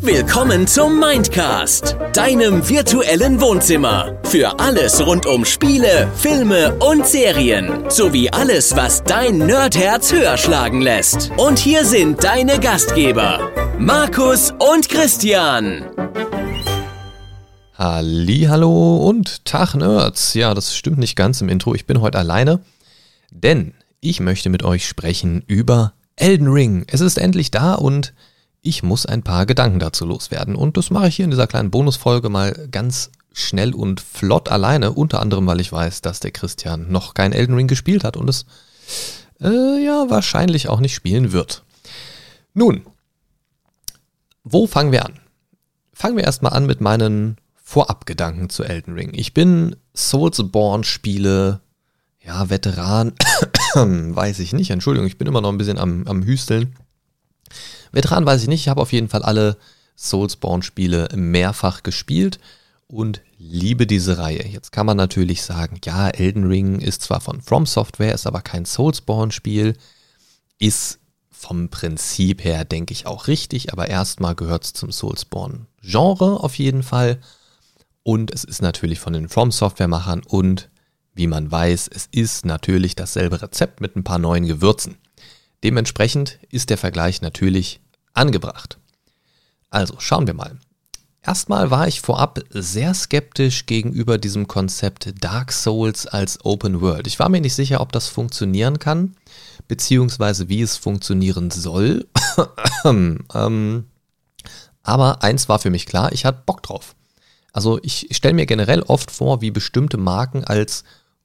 Willkommen zum Mindcast, deinem virtuellen Wohnzimmer. Für alles rund um Spiele, Filme und Serien. Sowie alles, was dein Nerdherz höher schlagen lässt. Und hier sind deine Gastgeber, Markus und Christian. Hallo und Tag Nerds. Ja, das stimmt nicht ganz im Intro. Ich bin heute alleine, denn ich möchte mit euch sprechen über Elden Ring. Es ist endlich da und ich muss ein paar Gedanken dazu loswerden. Und das mache ich hier in dieser kleinen Bonusfolge mal ganz schnell und flott alleine. Unter anderem, weil ich weiß, dass der Christian noch kein Elden Ring gespielt hat und es äh, ja wahrscheinlich auch nicht spielen wird. Nun, wo fangen wir an? Fangen wir erstmal an mit meinen Vorabgedanken zu Elden Ring. Ich bin Soulsborne-Spiele, ja, Veteran, weiß ich nicht, Entschuldigung, ich bin immer noch ein bisschen am, am Hüsteln. Veteran weiß ich nicht, ich habe auf jeden Fall alle Soulsborne-Spiele mehrfach gespielt und liebe diese Reihe. Jetzt kann man natürlich sagen, ja, Elden Ring ist zwar von From Software, ist aber kein Soulsborne-Spiel, ist vom Prinzip her, denke ich, auch richtig, aber erstmal gehört es zum Soulsborne-Genre auf jeden Fall. Und es ist natürlich von den From Software-Machern und wie man weiß, es ist natürlich dasselbe Rezept mit ein paar neuen Gewürzen. Dementsprechend ist der Vergleich natürlich angebracht. Also schauen wir mal. Erstmal war ich vorab sehr skeptisch gegenüber diesem Konzept Dark Souls als Open World. Ich war mir nicht sicher, ob das funktionieren kann, beziehungsweise wie es funktionieren soll. ähm, aber eins war für mich klar, ich hatte Bock drauf. Also ich stelle mir generell oft vor, wie bestimmte Marken als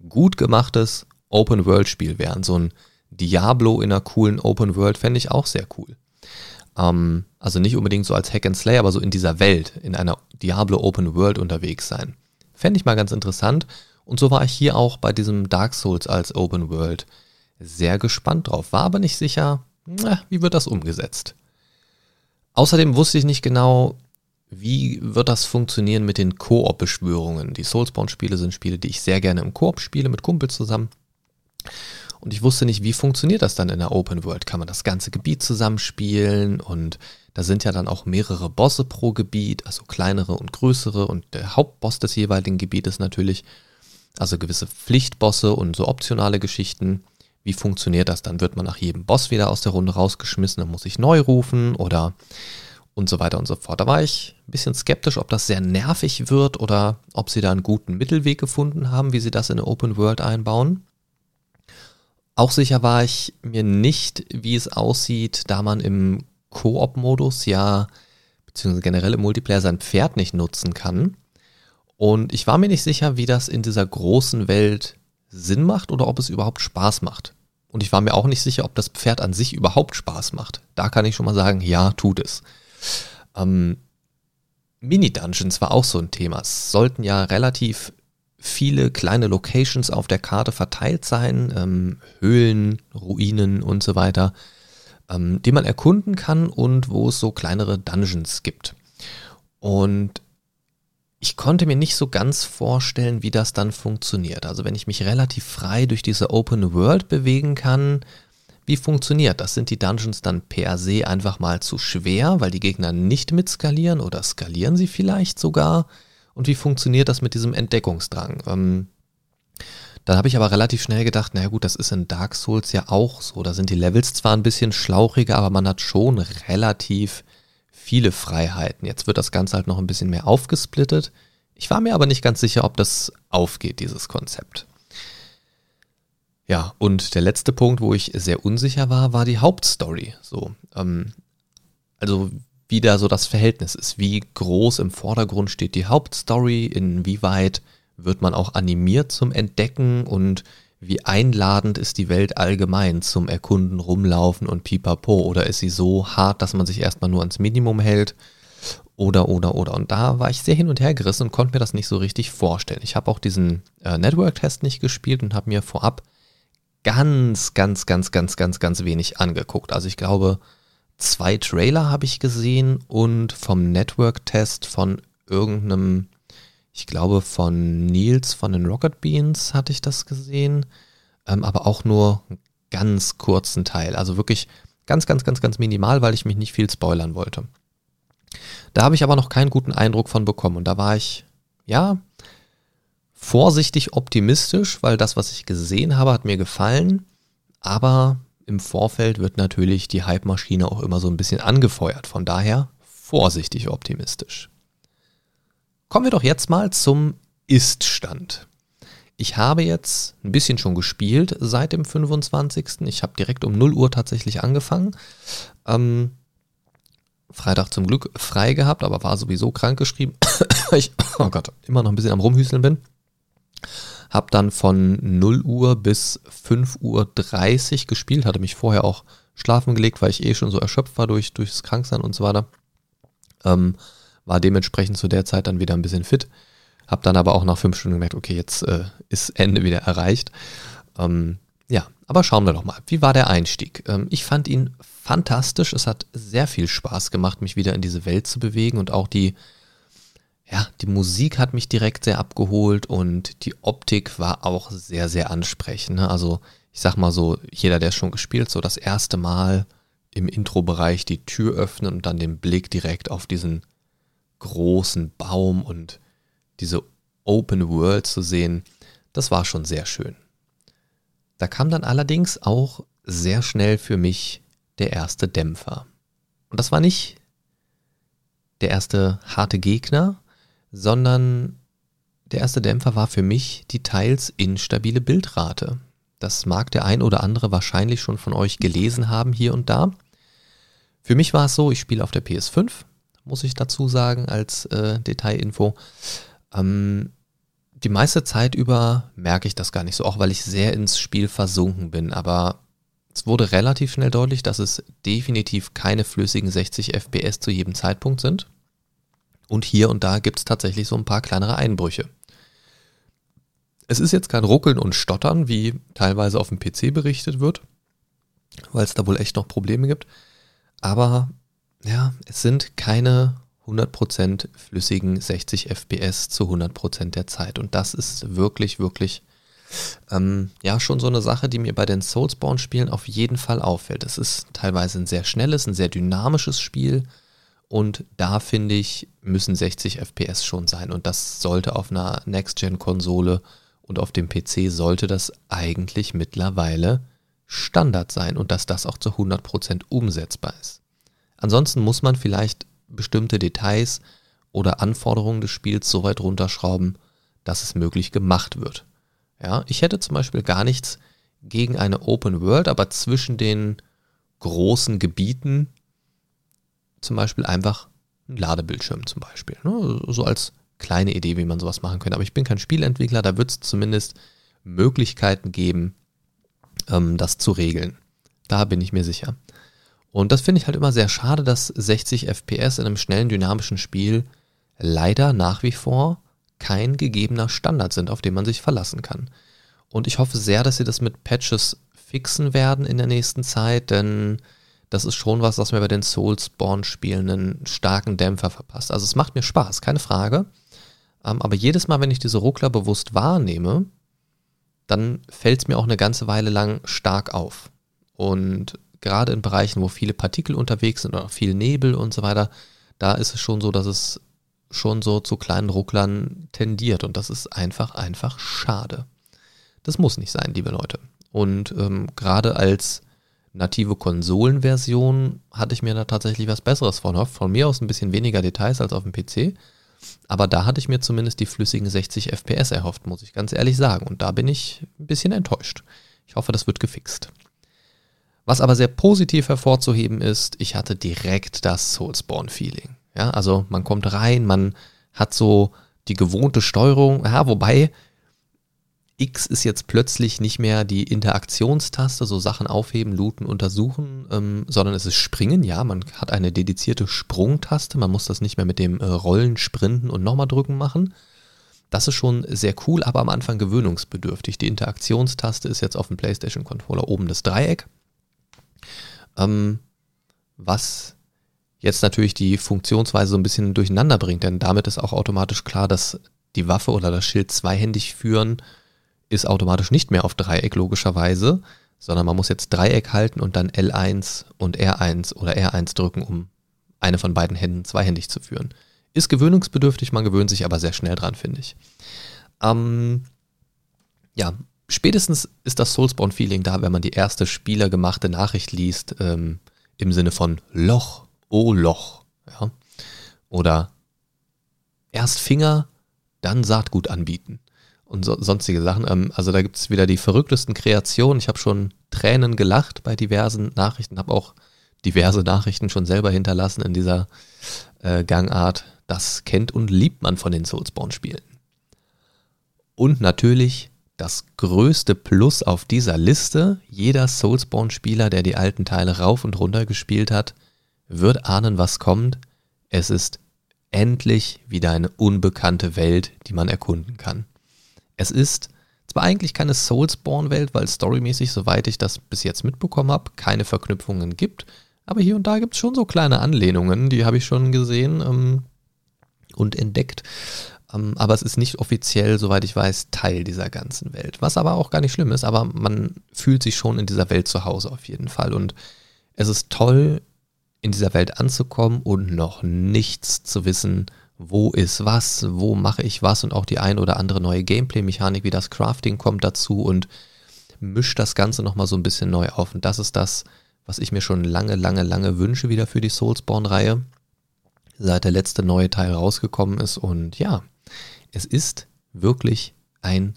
gut gemachtes Open World Spiel wären. So ein Diablo in einer coolen Open World fände ich auch sehr cool. Ähm, also nicht unbedingt so als Hack and Slay, aber so in dieser Welt, in einer Diablo Open World unterwegs sein. Fände ich mal ganz interessant. Und so war ich hier auch bei diesem Dark Souls als Open World sehr gespannt drauf. War aber nicht sicher, na, wie wird das umgesetzt. Außerdem wusste ich nicht genau, wie wird das funktionieren mit den Koop-Beschwörungen. Die Soulsborne-Spiele sind Spiele, die ich sehr gerne im Koop spiele, mit Kumpels zusammen. Und ich wusste nicht, wie funktioniert das dann in der Open World? Kann man das ganze Gebiet zusammenspielen? Und da sind ja dann auch mehrere Bosse pro Gebiet, also kleinere und größere. Und der Hauptboss des jeweiligen Gebietes natürlich, also gewisse Pflichtbosse und so optionale Geschichten. Wie funktioniert das? Dann wird man nach jedem Boss wieder aus der Runde rausgeschmissen, dann muss ich neu rufen oder und so weiter und so fort. Da war ich ein bisschen skeptisch, ob das sehr nervig wird oder ob sie da einen guten Mittelweg gefunden haben, wie sie das in eine Open World einbauen. Auch sicher war ich mir nicht, wie es aussieht, da man im Koop-Modus ja, beziehungsweise generell im Multiplayer sein Pferd nicht nutzen kann. Und ich war mir nicht sicher, wie das in dieser großen Welt Sinn macht oder ob es überhaupt Spaß macht. Und ich war mir auch nicht sicher, ob das Pferd an sich überhaupt Spaß macht. Da kann ich schon mal sagen, ja, tut es. Ähm, Mini-Dungeons war auch so ein Thema. Es sollten ja relativ viele kleine Locations auf der Karte verteilt sein, ähm, Höhlen, Ruinen und so weiter, ähm, die man erkunden kann und wo es so kleinere Dungeons gibt. Und ich konnte mir nicht so ganz vorstellen, wie das dann funktioniert. Also wenn ich mich relativ frei durch diese Open World bewegen kann, wie funktioniert das? Sind die Dungeons dann per se einfach mal zu schwer, weil die Gegner nicht mitskalieren oder skalieren sie vielleicht sogar? und wie funktioniert das mit diesem Entdeckungsdrang? Ähm, dann habe ich aber relativ schnell gedacht, naja gut, das ist in Dark Souls ja auch so. Da sind die Levels zwar ein bisschen schlauchiger, aber man hat schon relativ viele Freiheiten. Jetzt wird das Ganze halt noch ein bisschen mehr aufgesplittet. Ich war mir aber nicht ganz sicher, ob das aufgeht, dieses Konzept. Ja, und der letzte Punkt, wo ich sehr unsicher war, war die Hauptstory. So, ähm, also wie da so das Verhältnis ist. Wie groß im Vordergrund steht die Hauptstory, inwieweit wird man auch animiert zum Entdecken und wie einladend ist die Welt allgemein zum Erkunden, Rumlaufen und Pipapo? Oder ist sie so hart, dass man sich erstmal nur ans Minimum hält? Oder, oder, oder. Und da war ich sehr hin und her gerissen und konnte mir das nicht so richtig vorstellen. Ich habe auch diesen äh, Network-Test nicht gespielt und habe mir vorab ganz, ganz, ganz, ganz, ganz, ganz wenig angeguckt. Also ich glaube, zwei Trailer habe ich gesehen und vom Network-Test von irgendeinem, ich glaube von Nils von den Rocket Beans hatte ich das gesehen, ähm, aber auch nur einen ganz kurzen Teil. Also wirklich Ganz, ganz, ganz, ganz minimal, weil ich mich nicht viel spoilern wollte. Da habe ich aber noch keinen guten Eindruck von bekommen. Und da war ich, ja, vorsichtig optimistisch, weil das, was ich gesehen habe, hat mir gefallen. Aber im Vorfeld wird natürlich die Hype-Maschine auch immer so ein bisschen angefeuert. Von daher vorsichtig optimistisch. Kommen wir doch jetzt mal zum Ist-Stand. Ich habe jetzt ein bisschen schon gespielt seit dem 25. Ich habe direkt um 0 Uhr tatsächlich angefangen. Ähm, Freitag zum Glück frei gehabt, aber war sowieso krank geschrieben, weil ich, oh Gott, immer noch ein bisschen am Rumhüseln bin. Hab dann von 0 Uhr bis 5 Uhr 30 gespielt, hatte mich vorher auch schlafen gelegt, weil ich eh schon so erschöpft war durch, durchs Kranksein und so weiter. Ähm, war dementsprechend zu der Zeit dann wieder ein bisschen fit. Hab dann aber auch nach fünf Stunden gemerkt, okay, jetzt äh, ist Ende wieder erreicht. Ähm, ja, aber schauen wir doch mal. Wie war der Einstieg? Ähm, ich fand ihn fantastisch. Es hat sehr viel Spaß gemacht, mich wieder in diese Welt zu bewegen und auch die, ja, die Musik hat mich direkt sehr abgeholt und die Optik war auch sehr, sehr ansprechend. Ne? Also ich sag mal so, jeder, der schon gespielt, so das erste Mal im Intro-Bereich die Tür öffnen und dann den Blick direkt auf diesen großen Baum und diese Open World zu sehen, das war schon sehr schön. Da kam dann allerdings auch sehr schnell für mich der erste Dämpfer. Und das war nicht der erste harte Gegner, sondern der erste Dämpfer war für mich die teils instabile Bildrate. Das mag der ein oder andere wahrscheinlich schon von euch gelesen haben hier und da. Für mich war es so, ich spiele auf der PS5, muss ich dazu sagen als äh, Detailinfo. Ähm, die meiste Zeit über merke ich das gar nicht so, auch weil ich sehr ins Spiel versunken bin. Aber es wurde relativ schnell deutlich, dass es definitiv keine flüssigen 60 FPS zu jedem Zeitpunkt sind. Und hier und da gibt es tatsächlich so ein paar kleinere Einbrüche. Es ist jetzt kein Ruckeln und Stottern, wie teilweise auf dem PC berichtet wird, weil es da wohl echt noch Probleme gibt. Aber ja, es sind keine 100% flüssigen 60 FPS zu 100% der Zeit. Und das ist wirklich, wirklich, ähm, ja, schon so eine Sache, die mir bei den Soulsborne-Spielen auf jeden Fall auffällt. Es ist teilweise ein sehr schnelles, ein sehr dynamisches Spiel. Und da finde ich, müssen 60 FPS schon sein. Und das sollte auf einer Next-Gen-Konsole und auf dem PC sollte das eigentlich mittlerweile Standard sein und dass das auch zu 100% umsetzbar ist. Ansonsten muss man vielleicht bestimmte Details oder Anforderungen des Spiels so weit runterschrauben, dass es möglich gemacht wird. Ja, ich hätte zum Beispiel gar nichts gegen eine Open World, aber zwischen den großen Gebieten zum Beispiel einfach ein Ladebildschirm zum Beispiel. Ne? So als kleine Idee, wie man sowas machen könnte. Aber ich bin kein Spielentwickler, da wird es zumindest Möglichkeiten geben, ähm, das zu regeln. Da bin ich mir sicher. Und das finde ich halt immer sehr schade, dass 60 FPS in einem schnellen, dynamischen Spiel leider nach wie vor kein gegebener Standard sind, auf den man sich verlassen kann. Und ich hoffe sehr, dass sie das mit Patches fixen werden in der nächsten Zeit, denn das ist schon was, was mir bei den Soulsborne-Spielen einen starken Dämpfer verpasst. Also es macht mir Spaß, keine Frage. Ähm, aber jedes Mal, wenn ich diese Ruckler bewusst wahrnehme, dann fällt es mir auch eine ganze Weile lang stark auf. Und gerade in Bereichen, wo viele Partikel unterwegs sind oder viel Nebel und so weiter, da ist es schon so, dass es schon so zu kleinen Rucklern tendiert und das ist einfach, einfach schade. Das muss nicht sein, liebe Leute. Und ähm, gerade als native Konsolenversion hatte ich mir da tatsächlich was Besseres von Von mir aus ein bisschen weniger Details als auf dem PC. Aber da hatte ich mir zumindest die flüssigen 60 FPS erhofft, muss ich ganz ehrlich sagen. Und da bin ich ein bisschen enttäuscht. Ich hoffe, das wird gefixt. Was aber sehr positiv hervorzuheben ist, ich hatte direkt das Soulspawn-Feeling. Ja, also man kommt rein, man hat so die gewohnte Steuerung, ja, wobei X ist jetzt plötzlich nicht mehr die Interaktionstaste, so Sachen aufheben, looten, untersuchen, ähm, sondern es ist Springen. Ja, man hat eine dedizierte Sprungtaste. Man muss das nicht mehr mit dem äh, Rollen, Sprinten und nochmal drücken machen. Das ist schon sehr cool, aber am Anfang gewöhnungsbedürftig. Die Interaktionstaste ist jetzt auf dem PlayStation Controller oben das Dreieck. Ähm, was jetzt natürlich die Funktionsweise so ein bisschen durcheinander bringt, denn damit ist auch automatisch klar, dass die Waffe oder das Schild zweihändig führen ist automatisch nicht mehr auf Dreieck logischerweise, sondern man muss jetzt Dreieck halten und dann L1 und R1 oder R1 drücken, um eine von beiden Händen zweihändig zu führen. Ist gewöhnungsbedürftig, man gewöhnt sich aber sehr schnell dran, finde ich. Ähm, ja, spätestens ist das Soulspawn-Feeling da, wenn man die erste spielergemachte Nachricht liest, ähm, im Sinne von Loch, oh Loch. Ja? Oder erst Finger, dann Saatgut anbieten und so, sonstige Sachen. Ähm, also da gibt es wieder die verrücktesten Kreationen. Ich habe schon Tränen gelacht bei diversen Nachrichten, habe auch diverse Nachrichten schon selber hinterlassen in dieser äh, Gangart. Das kennt und liebt man von den Soulspawn-Spielen. Und natürlich das größte Plus auf dieser Liste, jeder Soulspawn-Spieler, der die alten Teile rauf und runter gespielt hat, wird ahnen, was kommt. Es ist endlich wieder eine unbekannte Welt, die man erkunden kann. Es ist zwar eigentlich keine Soulspawn-Welt, weil storymäßig, soweit ich das bis jetzt mitbekommen habe, keine Verknüpfungen gibt, aber hier und da gibt es schon so kleine Anlehnungen, die habe ich schon gesehen ähm, und entdeckt. Ähm, aber es ist nicht offiziell, soweit ich weiß, Teil dieser ganzen Welt. Was aber auch gar nicht schlimm ist, aber man fühlt sich schon in dieser Welt zu Hause auf jeden Fall. Und es ist toll, in dieser Welt anzukommen und noch nichts zu wissen, wo ist was, wo mache ich was und auch die ein oder andere neue Gameplay-Mechanik wie das Crafting kommt dazu und mischt das Ganze nochmal so ein bisschen neu auf. Und das ist das, was ich mir schon lange, lange, lange wünsche wieder für die Soulspawn-Reihe, seit der letzte neue Teil rausgekommen ist. Und ja, es ist wirklich ein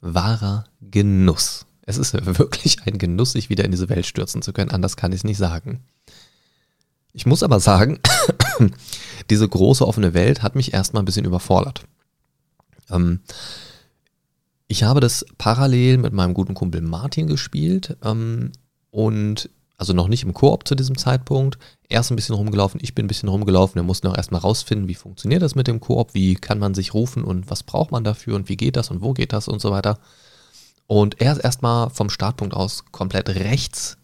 wahrer Genuss. Es ist wirklich ein Genuss, sich wieder in diese Welt stürzen zu können. Anders kann ich es nicht sagen. Ich muss aber sagen, diese große offene Welt hat mich erstmal ein bisschen überfordert. Ähm, ich habe das parallel mit meinem guten Kumpel Martin gespielt ähm, und also noch nicht im Koop zu diesem Zeitpunkt. Erst ein bisschen rumgelaufen, ich bin ein bisschen rumgelaufen. Wir mussten auch erstmal rausfinden, wie funktioniert das mit dem Koop, wie kann man sich rufen und was braucht man dafür und wie geht das und wo geht das und so weiter. Und er ist erstmal vom Startpunkt aus komplett rechts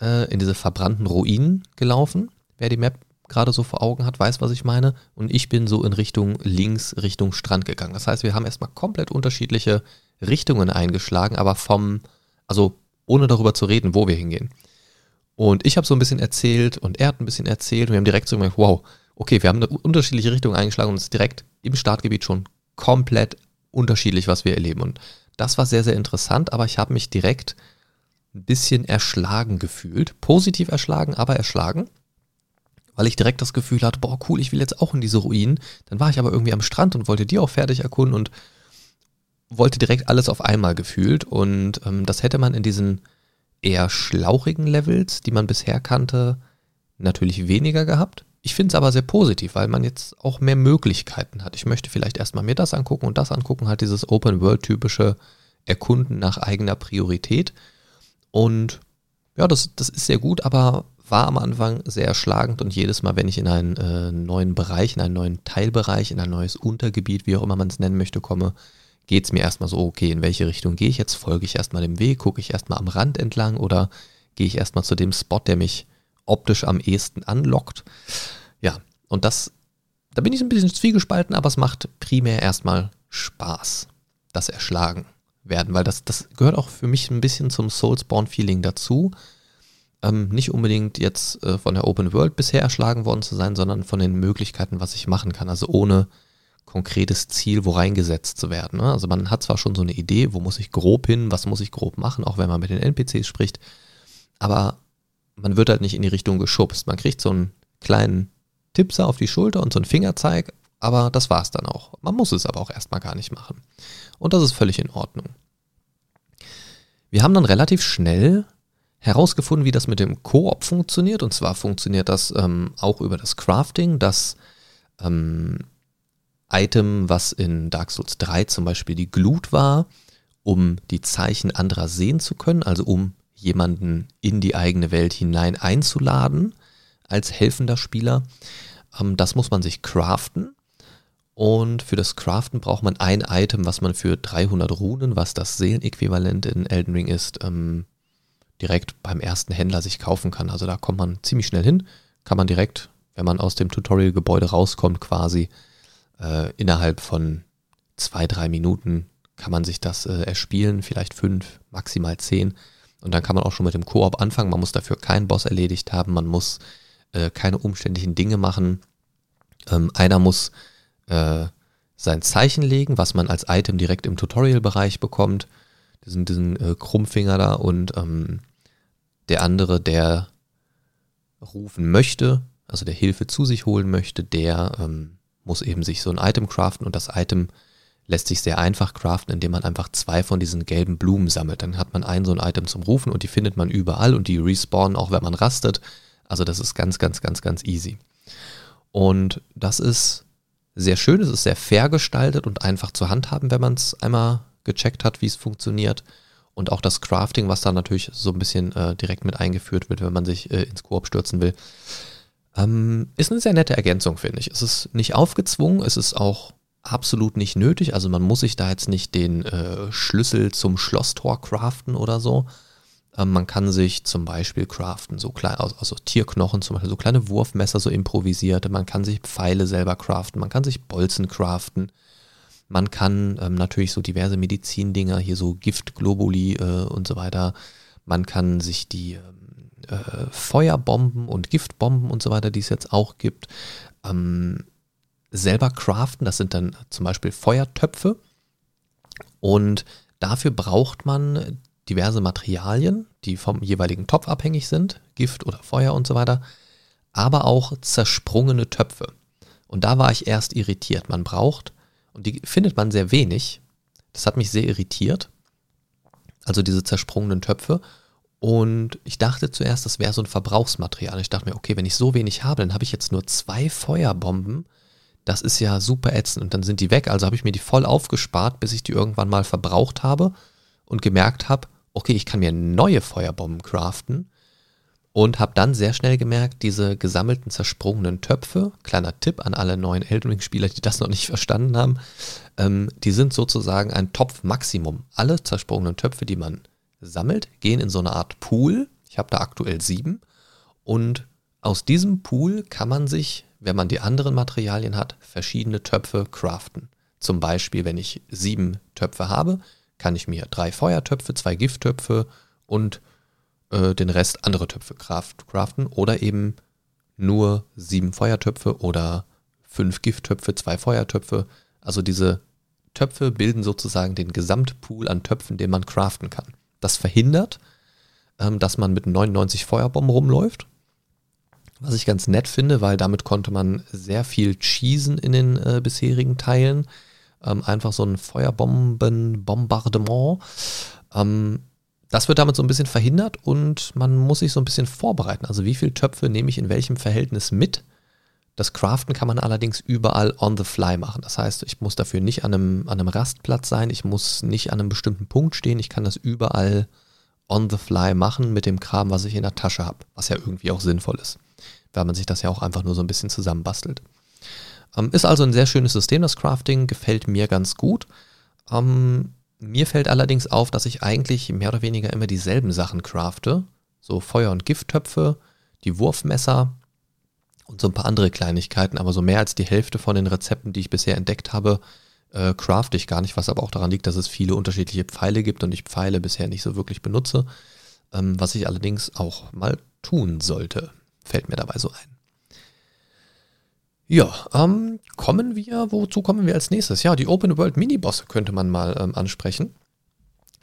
äh, in diese verbrannten Ruinen gelaufen. Wer die Map gerade so vor Augen hat, weiß, was ich meine. Und ich bin so in Richtung links, Richtung Strand gegangen. Das heißt, wir haben erstmal komplett unterschiedliche Richtungen eingeschlagen, aber vom, also ohne darüber zu reden, wo wir hingehen. Und ich habe so ein bisschen erzählt und er hat ein bisschen erzählt und wir haben direkt so gemerkt, wow, okay, wir haben eine unterschiedliche Richtung eingeschlagen und es ist direkt im Startgebiet schon komplett unterschiedlich, was wir erleben. Und das war sehr, sehr interessant, aber ich habe mich direkt ein bisschen erschlagen gefühlt. Positiv erschlagen, aber erschlagen. Weil ich direkt das Gefühl hatte, boah, cool, ich will jetzt auch in diese Ruinen. Dann war ich aber irgendwie am Strand und wollte die auch fertig erkunden und wollte direkt alles auf einmal gefühlt. Und ähm, das hätte man in diesen eher schlauchigen Levels, die man bisher kannte, natürlich weniger gehabt. Ich finde es aber sehr positiv, weil man jetzt auch mehr Möglichkeiten hat. Ich möchte vielleicht erstmal mir das angucken und das angucken, halt dieses Open-World-typische Erkunden nach eigener Priorität. Und ja, das, das ist sehr gut, aber war am Anfang sehr erschlagend und jedes Mal, wenn ich in einen äh, neuen Bereich, in einen neuen Teilbereich, in ein neues Untergebiet, wie auch immer man es nennen möchte, komme, geht es mir erstmal so, okay, in welche Richtung gehe ich jetzt? Folge ich erstmal dem Weg, gucke ich erstmal am Rand entlang oder gehe ich erstmal zu dem Spot, der mich optisch am ehesten anlockt? Ja, und das, da bin ich ein bisschen zwiegespalten, aber es macht primär erstmal Spaß, das Erschlagen werden, weil das, das gehört auch für mich ein bisschen zum Soulspawn-Feeling dazu. Ähm, nicht unbedingt jetzt äh, von der Open World bisher erschlagen worden zu sein, sondern von den Möglichkeiten, was ich machen kann. Also ohne konkretes Ziel, wo reingesetzt zu werden. Ne? Also man hat zwar schon so eine Idee, wo muss ich grob hin, was muss ich grob machen, auch wenn man mit den NPCs spricht, aber man wird halt nicht in die Richtung geschubst. Man kriegt so einen kleinen Tippser auf die Schulter und so einen Fingerzeig, aber das war's dann auch. Man muss es aber auch erstmal gar nicht machen. Und das ist völlig in Ordnung. Wir haben dann relativ schnell herausgefunden, wie das mit dem Koop funktioniert. Und zwar funktioniert das ähm, auch über das Crafting, das ähm, Item, was in Dark Souls 3 zum Beispiel die Glut war, um die Zeichen anderer sehen zu können, also um jemanden in die eigene Welt hinein einzuladen als helfender Spieler. Ähm, das muss man sich craften. Und für das Craften braucht man ein Item, was man für 300 Runen, was das Seelenäquivalent in Elden Ring ist, ähm, direkt beim ersten Händler sich kaufen kann. Also da kommt man ziemlich schnell hin, kann man direkt, wenn man aus dem Tutorial-Gebäude rauskommt, quasi äh, innerhalb von zwei, drei Minuten kann man sich das äh, erspielen, vielleicht fünf, maximal zehn. Und dann kann man auch schon mit dem Koop anfangen. Man muss dafür keinen Boss erledigt haben. Man muss äh, keine umständlichen Dinge machen. Ähm, einer muss äh, sein Zeichen legen, was man als Item direkt im Tutorial-Bereich bekommt. Diesen, diesen äh, Krummfinger da. Und ähm, der andere, der rufen möchte, also der Hilfe zu sich holen möchte, der ähm, muss eben sich so ein Item craften und das Item lässt sich sehr einfach craften, indem man einfach zwei von diesen gelben Blumen sammelt. Dann hat man ein so ein Item zum Rufen und die findet man überall und die respawnen auch, wenn man rastet. Also das ist ganz, ganz, ganz, ganz easy. Und das ist sehr schön, es ist sehr fair gestaltet und einfach zu handhaben, wenn man es einmal gecheckt hat, wie es funktioniert. Und auch das Crafting, was da natürlich so ein bisschen äh, direkt mit eingeführt wird, wenn man sich äh, ins Koop stürzen will, ähm, ist eine sehr nette Ergänzung, finde ich. Es ist nicht aufgezwungen, es ist auch absolut nicht nötig. Also man muss sich da jetzt nicht den äh, Schlüssel zum Schlosstor craften oder so. Ähm, man kann sich zum Beispiel craften, so klein, also Tierknochen, zum Beispiel so kleine Wurfmesser, so improvisierte. Man kann sich Pfeile selber craften, man kann sich Bolzen craften. Man kann ähm, natürlich so diverse Medizindinger, hier so Giftglobuli äh, und so weiter. Man kann sich die ähm, äh, Feuerbomben und Giftbomben und so weiter, die es jetzt auch gibt, ähm, selber craften. Das sind dann zum Beispiel Feuertöpfe. Und dafür braucht man diverse Materialien, die vom jeweiligen Topf abhängig sind, Gift oder Feuer und so weiter, aber auch zersprungene Töpfe. Und da war ich erst irritiert. Man braucht, und die findet man sehr wenig, das hat mich sehr irritiert, also diese zersprungenen Töpfe. Und ich dachte zuerst, das wäre so ein Verbrauchsmaterial. Ich dachte mir, okay, wenn ich so wenig habe, dann habe ich jetzt nur zwei Feuerbomben das ist ja super ätzend. Und dann sind die weg. Also habe ich mir die voll aufgespart, bis ich die irgendwann mal verbraucht habe und gemerkt habe, okay, ich kann mir neue Feuerbomben craften. Und habe dann sehr schnell gemerkt, diese gesammelten zersprungenen Töpfe, kleiner Tipp an alle neuen Elden Ring-Spieler, die das noch nicht verstanden haben, ähm, die sind sozusagen ein Topfmaximum. Alle zersprungenen Töpfe, die man sammelt, gehen in so eine Art Pool. Ich habe da aktuell sieben. Und aus diesem Pool kann man sich wenn man die anderen Materialien hat, verschiedene Töpfe craften. Zum Beispiel, wenn ich sieben Töpfe habe, kann ich mir drei Feuertöpfe, zwei Gifttöpfe und äh, den Rest andere Töpfe craften oder eben nur sieben Feuertöpfe oder fünf Gifttöpfe, zwei Feuertöpfe. Also diese Töpfe bilden sozusagen den Gesamtpool an Töpfen, den man craften kann. Das verhindert, ähm, dass man mit 99 Feuerbomben rumläuft was ich ganz nett finde, weil damit konnte man sehr viel cheesen in den äh, bisherigen Teilen. Ähm, einfach so ein Feuerbomben-Bombardement. Ähm, das wird damit so ein bisschen verhindert und man muss sich so ein bisschen vorbereiten. Also wie viele Töpfe nehme ich in welchem Verhältnis mit? Das Craften kann man allerdings überall on the fly machen. Das heißt, ich muss dafür nicht an einem, an einem Rastplatz sein, ich muss nicht an einem bestimmten Punkt stehen, ich kann das überall on the fly machen mit dem Kram, was ich in der Tasche habe, was ja irgendwie auch sinnvoll ist weil man sich das ja auch einfach nur so ein bisschen zusammenbastelt. Ähm, ist also ein sehr schönes System, das Crafting, gefällt mir ganz gut. Ähm, mir fällt allerdings auf, dass ich eigentlich mehr oder weniger immer dieselben Sachen crafte. So Feuer- und Gifttöpfe, die Wurfmesser und so ein paar andere Kleinigkeiten, aber so mehr als die Hälfte von den Rezepten, die ich bisher entdeckt habe, äh, crafte ich gar nicht, was aber auch daran liegt, dass es viele unterschiedliche Pfeile gibt und ich Pfeile bisher nicht so wirklich benutze, ähm, was ich allerdings auch mal tun sollte fällt mir dabei so ein. Ja, ähm, kommen wir, wozu kommen wir als nächstes? Ja, die Open World Minibosse könnte man mal ähm, ansprechen.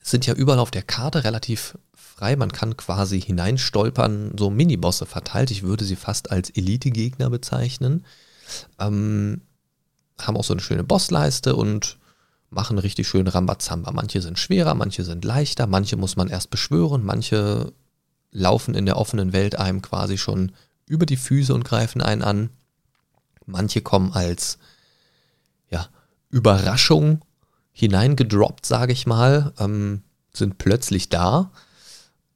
Sind ja überall auf der Karte relativ frei. Man kann quasi hineinstolpern, so Minibosse verteilt. Ich würde sie fast als Elite-Gegner bezeichnen. Ähm, haben auch so eine schöne Bossleiste und machen richtig schön Rambazamba. Manche sind schwerer, manche sind leichter, manche muss man erst beschwören, manche laufen in der offenen Welt einem quasi schon über die Füße und greifen einen an. Manche kommen als ja, Überraschung hineingedroppt, sage ich mal, ähm, sind plötzlich da,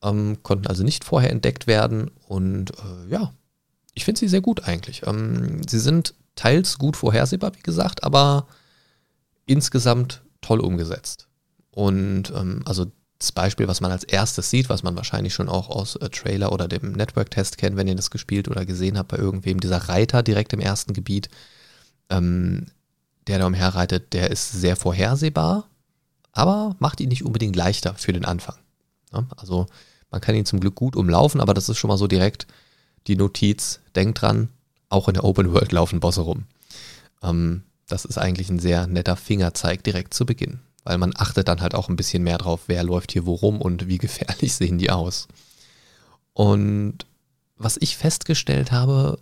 ähm, konnten also nicht vorher entdeckt werden und äh, ja, ich finde sie sehr gut eigentlich. Ähm, sie sind teils gut vorhersehbar, wie gesagt, aber insgesamt toll umgesetzt. Und ähm, also das Beispiel, was man als erstes sieht, was man wahrscheinlich schon auch aus äh, Trailer oder dem Network-Test kennt, wenn ihr das gespielt oder gesehen habt bei irgendwem, dieser Reiter direkt im ersten Gebiet, ähm, der da umherreitet, der ist sehr vorhersehbar, aber macht ihn nicht unbedingt leichter für den Anfang. Ja? Also Man kann ihn zum Glück gut umlaufen, aber das ist schon mal so direkt die Notiz. Denkt dran, auch in der Open World laufen Bosse rum. Ähm, das ist eigentlich ein sehr netter Fingerzeig direkt zu Beginn, weil man achtet dann halt auch ein bisschen mehr drauf, wer läuft hier worum und wie gefährlich sehen die aus. Und was ich festgestellt habe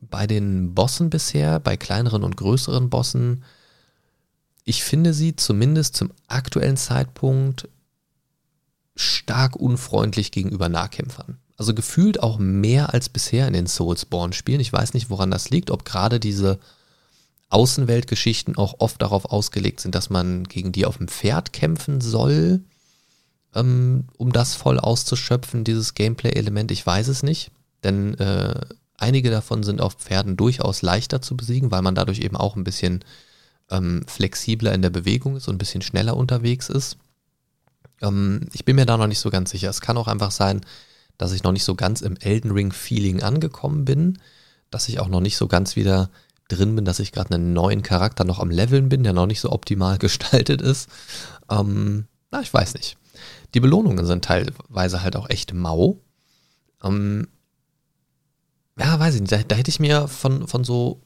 bei den Bossen bisher, bei kleineren und größeren Bossen, ich finde sie zumindest zum aktuellen Zeitpunkt stark unfreundlich gegenüber Nahkämpfern. Also gefühlt auch mehr als bisher in den Soulsborne-Spielen. Ich weiß nicht, woran das liegt, ob gerade diese Außenweltgeschichten auch oft darauf ausgelegt sind, dass man gegen die auf dem Pferd kämpfen soll, ähm, um das voll auszuschöpfen, dieses Gameplay-Element. Ich weiß es nicht, denn äh, einige davon sind auf Pferden durchaus leichter zu besiegen, weil man dadurch eben auch ein bisschen ähm, flexibler in der Bewegung ist und ein bisschen schneller unterwegs ist. Ähm, ich bin mir da noch nicht so ganz sicher. Es kann auch einfach sein, dass ich noch nicht so ganz im Elden Ring-Feeling angekommen bin, dass ich auch noch nicht so ganz wieder drin bin, dass ich gerade einen neuen Charakter noch am Leveln bin, der noch nicht so optimal gestaltet ist. Ähm, na, ich weiß nicht. Die Belohnungen sind teilweise halt auch echt mau. Ähm, ja, weiß ich nicht. Da, da, hätte ich mir von, von so,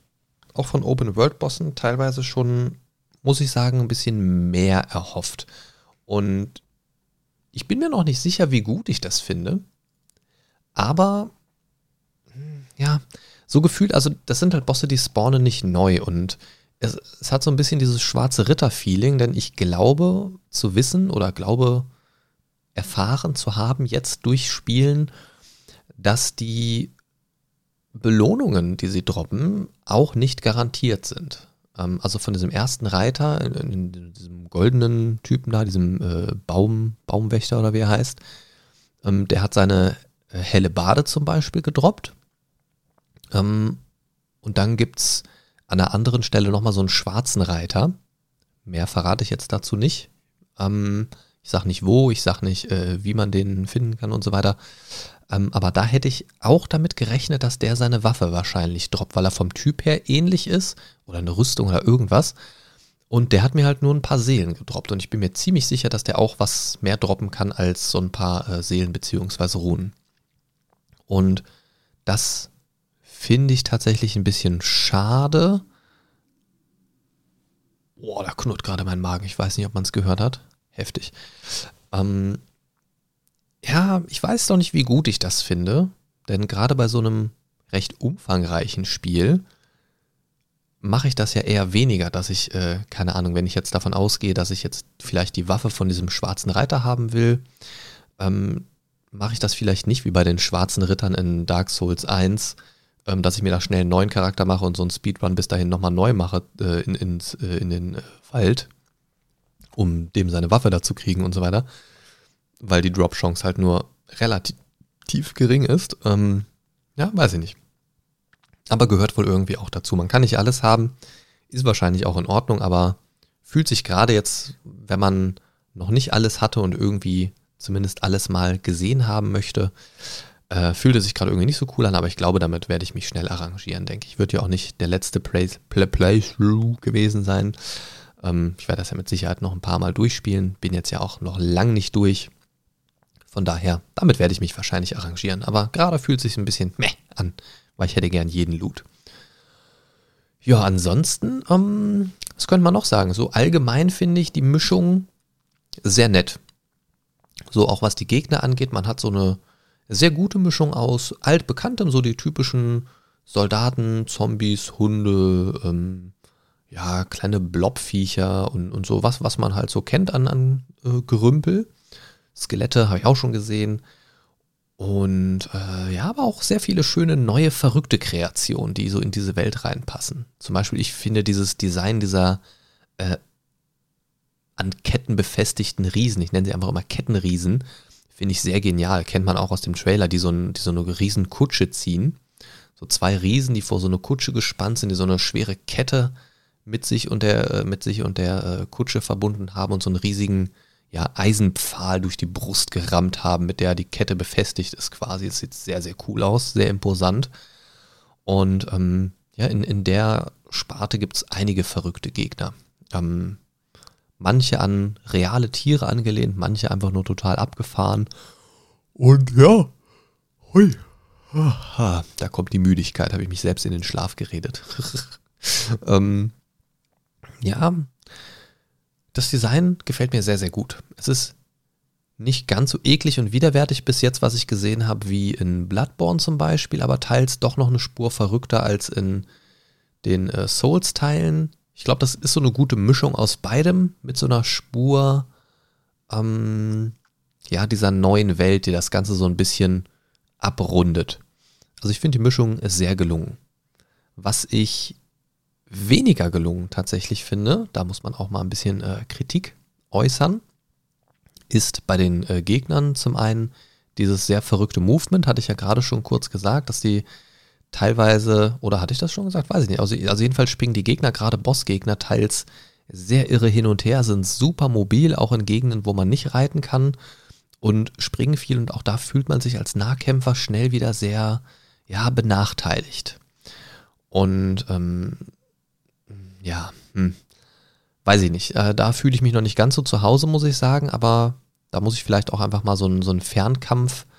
auch von Open-World-Bossen teilweise schon, muss ich sagen, ein bisschen mehr erhofft. Und ich bin mir noch nicht sicher, wie gut ich das finde. Aber, hm, ja, so gefühlt, also das sind halt Bosse, die spawnen nicht neu und es, es hat so ein bisschen dieses schwarze Ritter-Feeling, denn ich glaube zu wissen oder glaube erfahren zu haben jetzt durch Spielen, dass die Belohnungen, die sie droppen, auch nicht garantiert sind. Ähm, also von diesem ersten Reiter, in, in diesem goldenen Typen da, diesem äh, Baum, Baumwächter oder wie er heißt, ähm, der hat seine äh, helle Bade zum Beispiel gedroppt. Ähm, und dann gibt es an einer anderen Stelle nochmal so einen schwarzen Reiter. Mehr verrate ich jetzt dazu nicht. Ähm, ich sage nicht wo, ich sage nicht, äh, wie man den finden kann und so weiter. Ähm, aber da hätte ich auch damit gerechnet, dass der seine Waffe wahrscheinlich droppt, weil er vom Typ her ähnlich ist oder eine Rüstung oder irgendwas. Und der hat mir halt nur ein paar Seelen gedroppt. Und ich bin mir ziemlich sicher, dass der auch was mehr droppen kann als so ein paar äh, Seelen beziehungsweise Runen. Und das finde ich tatsächlich ein bisschen schade. Boah, da knurrt gerade mein Magen. Ich weiß nicht, ob man es gehört hat. Heftig. Ähm, ja, ich weiß doch nicht, wie gut ich das finde. Denn gerade bei so einem recht umfangreichen Spiel mache ich das ja eher weniger, dass ich, äh, keine Ahnung, wenn ich jetzt davon ausgehe, dass ich jetzt vielleicht die Waffe von diesem schwarzen Reiter haben will, ähm, mache ich das vielleicht nicht wie bei den schwarzen Rittern in Dark Souls 1, ähm, dass ich mir da schnell einen neuen Charakter mache und so einen Speedrun bis dahin nochmal neu mache äh, in, ins, äh, in den äh, Wald, um dem seine Waffe dazu kriegen und so weiter, weil die Drop-Chance halt nur relativ gering ist. Ähm, ja, weiß ich nicht. Aber gehört wohl irgendwie auch dazu. Man kann nicht alles haben, ist wahrscheinlich auch in Ordnung, aber fühlt sich gerade jetzt, wenn man noch nicht alles hatte und irgendwie zumindest alles mal gesehen haben möchte. Äh, fühlte sich gerade irgendwie nicht so cool an, aber ich glaube, damit werde ich mich schnell arrangieren, denke ich. Wird ja auch nicht der letzte Play Play Playthrough gewesen sein. Ähm, ich werde das ja mit Sicherheit noch ein paar Mal durchspielen. Bin jetzt ja auch noch lang nicht durch. Von daher, damit werde ich mich wahrscheinlich arrangieren. Aber gerade fühlt es sich ein bisschen meh an, weil ich hätte gern jeden Loot. Ja, ansonsten, ähm, was könnte man noch sagen? So allgemein finde ich die Mischung sehr nett. So auch was die Gegner angeht, man hat so eine sehr gute Mischung aus altbekanntem, so die typischen Soldaten, Zombies, Hunde, ähm, ja, kleine Blobviecher und, und so was, was man halt so kennt an, an äh, Gerümpel. Skelette habe ich auch schon gesehen. Und äh, ja, aber auch sehr viele schöne neue verrückte Kreationen, die so in diese Welt reinpassen. Zum Beispiel, ich finde dieses Design dieser äh, an Ketten befestigten Riesen, ich nenne sie einfach immer Kettenriesen, finde ich sehr genial. Kennt man auch aus dem Trailer, die so, ein, die so eine riesen Kutsche ziehen. So zwei Riesen, die vor so eine Kutsche gespannt sind, die so eine schwere Kette mit sich und der, äh, mit sich und der äh, Kutsche verbunden haben und so einen riesigen ja, Eisenpfahl durch die Brust gerammt haben, mit der die Kette befestigt ist quasi. Es sieht sehr, sehr cool aus, sehr imposant. Und ähm, ja, in, in der Sparte gibt es einige verrückte Gegner. Ähm, manche an reale Tiere angelehnt, manche einfach nur total abgefahren. Und ja, hui. Da kommt die Müdigkeit, habe ich mich selbst in den Schlaf geredet. ähm, ja, das Design gefällt mir sehr, sehr gut. Es ist nicht ganz so eklig und widerwärtig bis jetzt, was ich gesehen habe, wie in Bloodborne zum Beispiel, aber teils doch noch eine Spur verrückter als in den äh, Souls-Teilen. Ich glaube, das ist so eine gute Mischung aus beidem mit so einer Spur, ähm, ja, dieser neuen Welt, die das Ganze so ein bisschen abrundet. Also ich finde die Mischung ist sehr gelungen. Was ich weniger gelungen tatsächlich finde, da muss man auch mal ein bisschen äh, Kritik äußern, ist bei den äh, Gegnern zum einen dieses sehr verrückte Movement, hatte ich ja gerade schon kurz gesagt, dass die teilweise, oder hatte ich das schon gesagt? Weiß ich nicht. Also, also jedenfalls springen die Gegner, gerade Bossgegner, teils sehr irre hin und her, sind super mobil, auch in Gegenden, wo man nicht reiten kann und springen viel und auch da fühlt man sich als Nahkämpfer schnell wieder sehr, ja, benachteiligt. Und ähm, ja, hm, weiß ich nicht. Äh, da fühle ich mich noch nicht ganz so zu Hause, muss ich sagen, aber da muss ich vielleicht auch einfach mal so einen, so einen Fernkampf-Charakter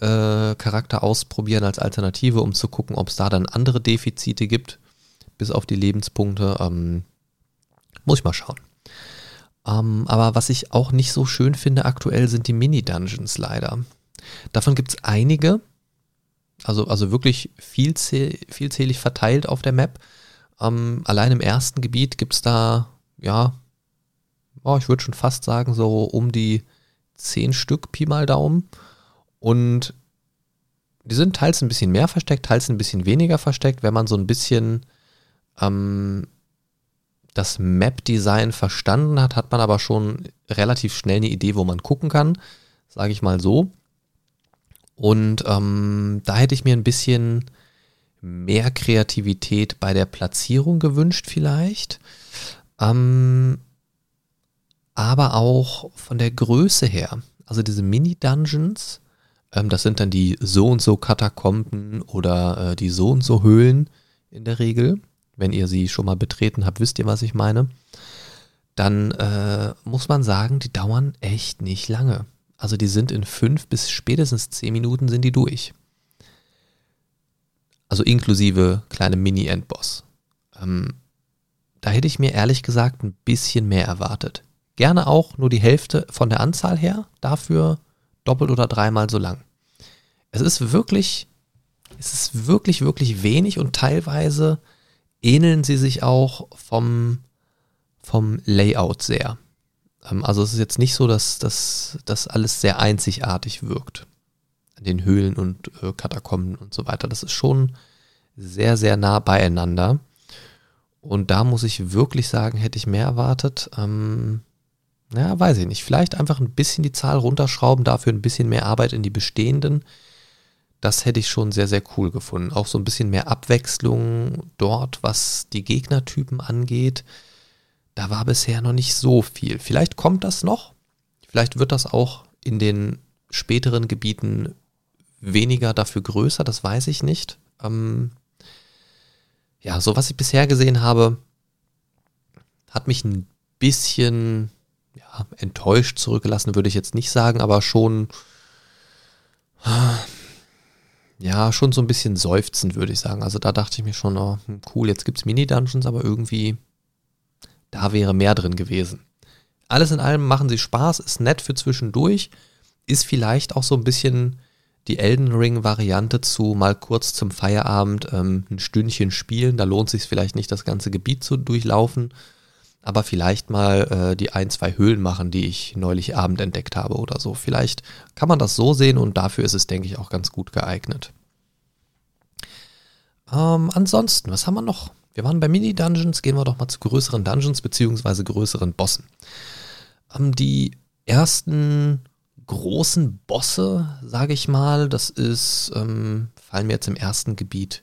äh, ausprobieren als Alternative, um zu gucken, ob es da dann andere Defizite gibt, bis auf die Lebenspunkte. Ähm, muss ich mal schauen. Ähm, aber was ich auch nicht so schön finde aktuell sind die Mini-Dungeons leider. Davon gibt es einige, also, also wirklich vielzäh vielzählig verteilt auf der Map. Ähm, allein im ersten Gebiet gibt es da, ja, oh, ich würde schon fast sagen, so um die zehn Stück Pi mal Daumen. Und die sind teils ein bisschen mehr versteckt, teils ein bisschen weniger versteckt. Wenn man so ein bisschen ähm, das Map-Design verstanden hat, hat man aber schon relativ schnell eine Idee, wo man gucken kann, sage ich mal so. Und ähm, da hätte ich mir ein bisschen mehr Kreativität bei der Platzierung gewünscht vielleicht. Ähm, aber auch von der Größe her. Also diese Mini-Dungeons, ähm, das sind dann die so und so Katakomben oder äh, die so und so Höhlen in der Regel. Wenn ihr sie schon mal betreten habt, wisst ihr, was ich meine. Dann äh, muss man sagen, die dauern echt nicht lange. Also die sind in fünf bis spätestens zehn Minuten sind die durch. Also inklusive kleine Mini-Endboss. Ähm, da hätte ich mir ehrlich gesagt ein bisschen mehr erwartet. Gerne auch nur die Hälfte von der Anzahl her, dafür doppelt oder dreimal so lang. Es ist wirklich, es ist wirklich, wirklich wenig und teilweise ähneln sie sich auch vom, vom Layout sehr. Ähm, also es ist jetzt nicht so, dass das alles sehr einzigartig wirkt den Höhlen und äh, Katakomben und so weiter. Das ist schon sehr, sehr nah beieinander. Und da muss ich wirklich sagen, hätte ich mehr erwartet. Ähm, ja, weiß ich nicht. Vielleicht einfach ein bisschen die Zahl runterschrauben, dafür ein bisschen mehr Arbeit in die bestehenden. Das hätte ich schon sehr, sehr cool gefunden. Auch so ein bisschen mehr Abwechslung dort, was die Gegnertypen angeht. Da war bisher noch nicht so viel. Vielleicht kommt das noch. Vielleicht wird das auch in den späteren Gebieten weniger, dafür größer, das weiß ich nicht. Ähm, ja, so was ich bisher gesehen habe, hat mich ein bisschen ja, enttäuscht zurückgelassen, würde ich jetzt nicht sagen, aber schon, ja, schon so ein bisschen seufzend, würde ich sagen. Also da dachte ich mir schon, oh, hm, cool, jetzt gibt es Mini-Dungeons, aber irgendwie, da wäre mehr drin gewesen. Alles in allem machen sie Spaß, ist nett für zwischendurch, ist vielleicht auch so ein bisschen die Elden Ring-Variante zu mal kurz zum Feierabend ähm, ein Stündchen spielen. Da lohnt sich vielleicht nicht, das ganze Gebiet zu durchlaufen, aber vielleicht mal äh, die ein, zwei Höhlen machen, die ich neulich Abend entdeckt habe oder so. Vielleicht kann man das so sehen und dafür ist es, denke ich, auch ganz gut geeignet. Ähm, ansonsten, was haben wir noch? Wir waren bei Mini-Dungeons, gehen wir doch mal zu größeren Dungeons beziehungsweise größeren Bossen. Ähm, die ersten großen Bosse, sage ich mal. Das ist, ähm, fallen mir jetzt im ersten Gebiet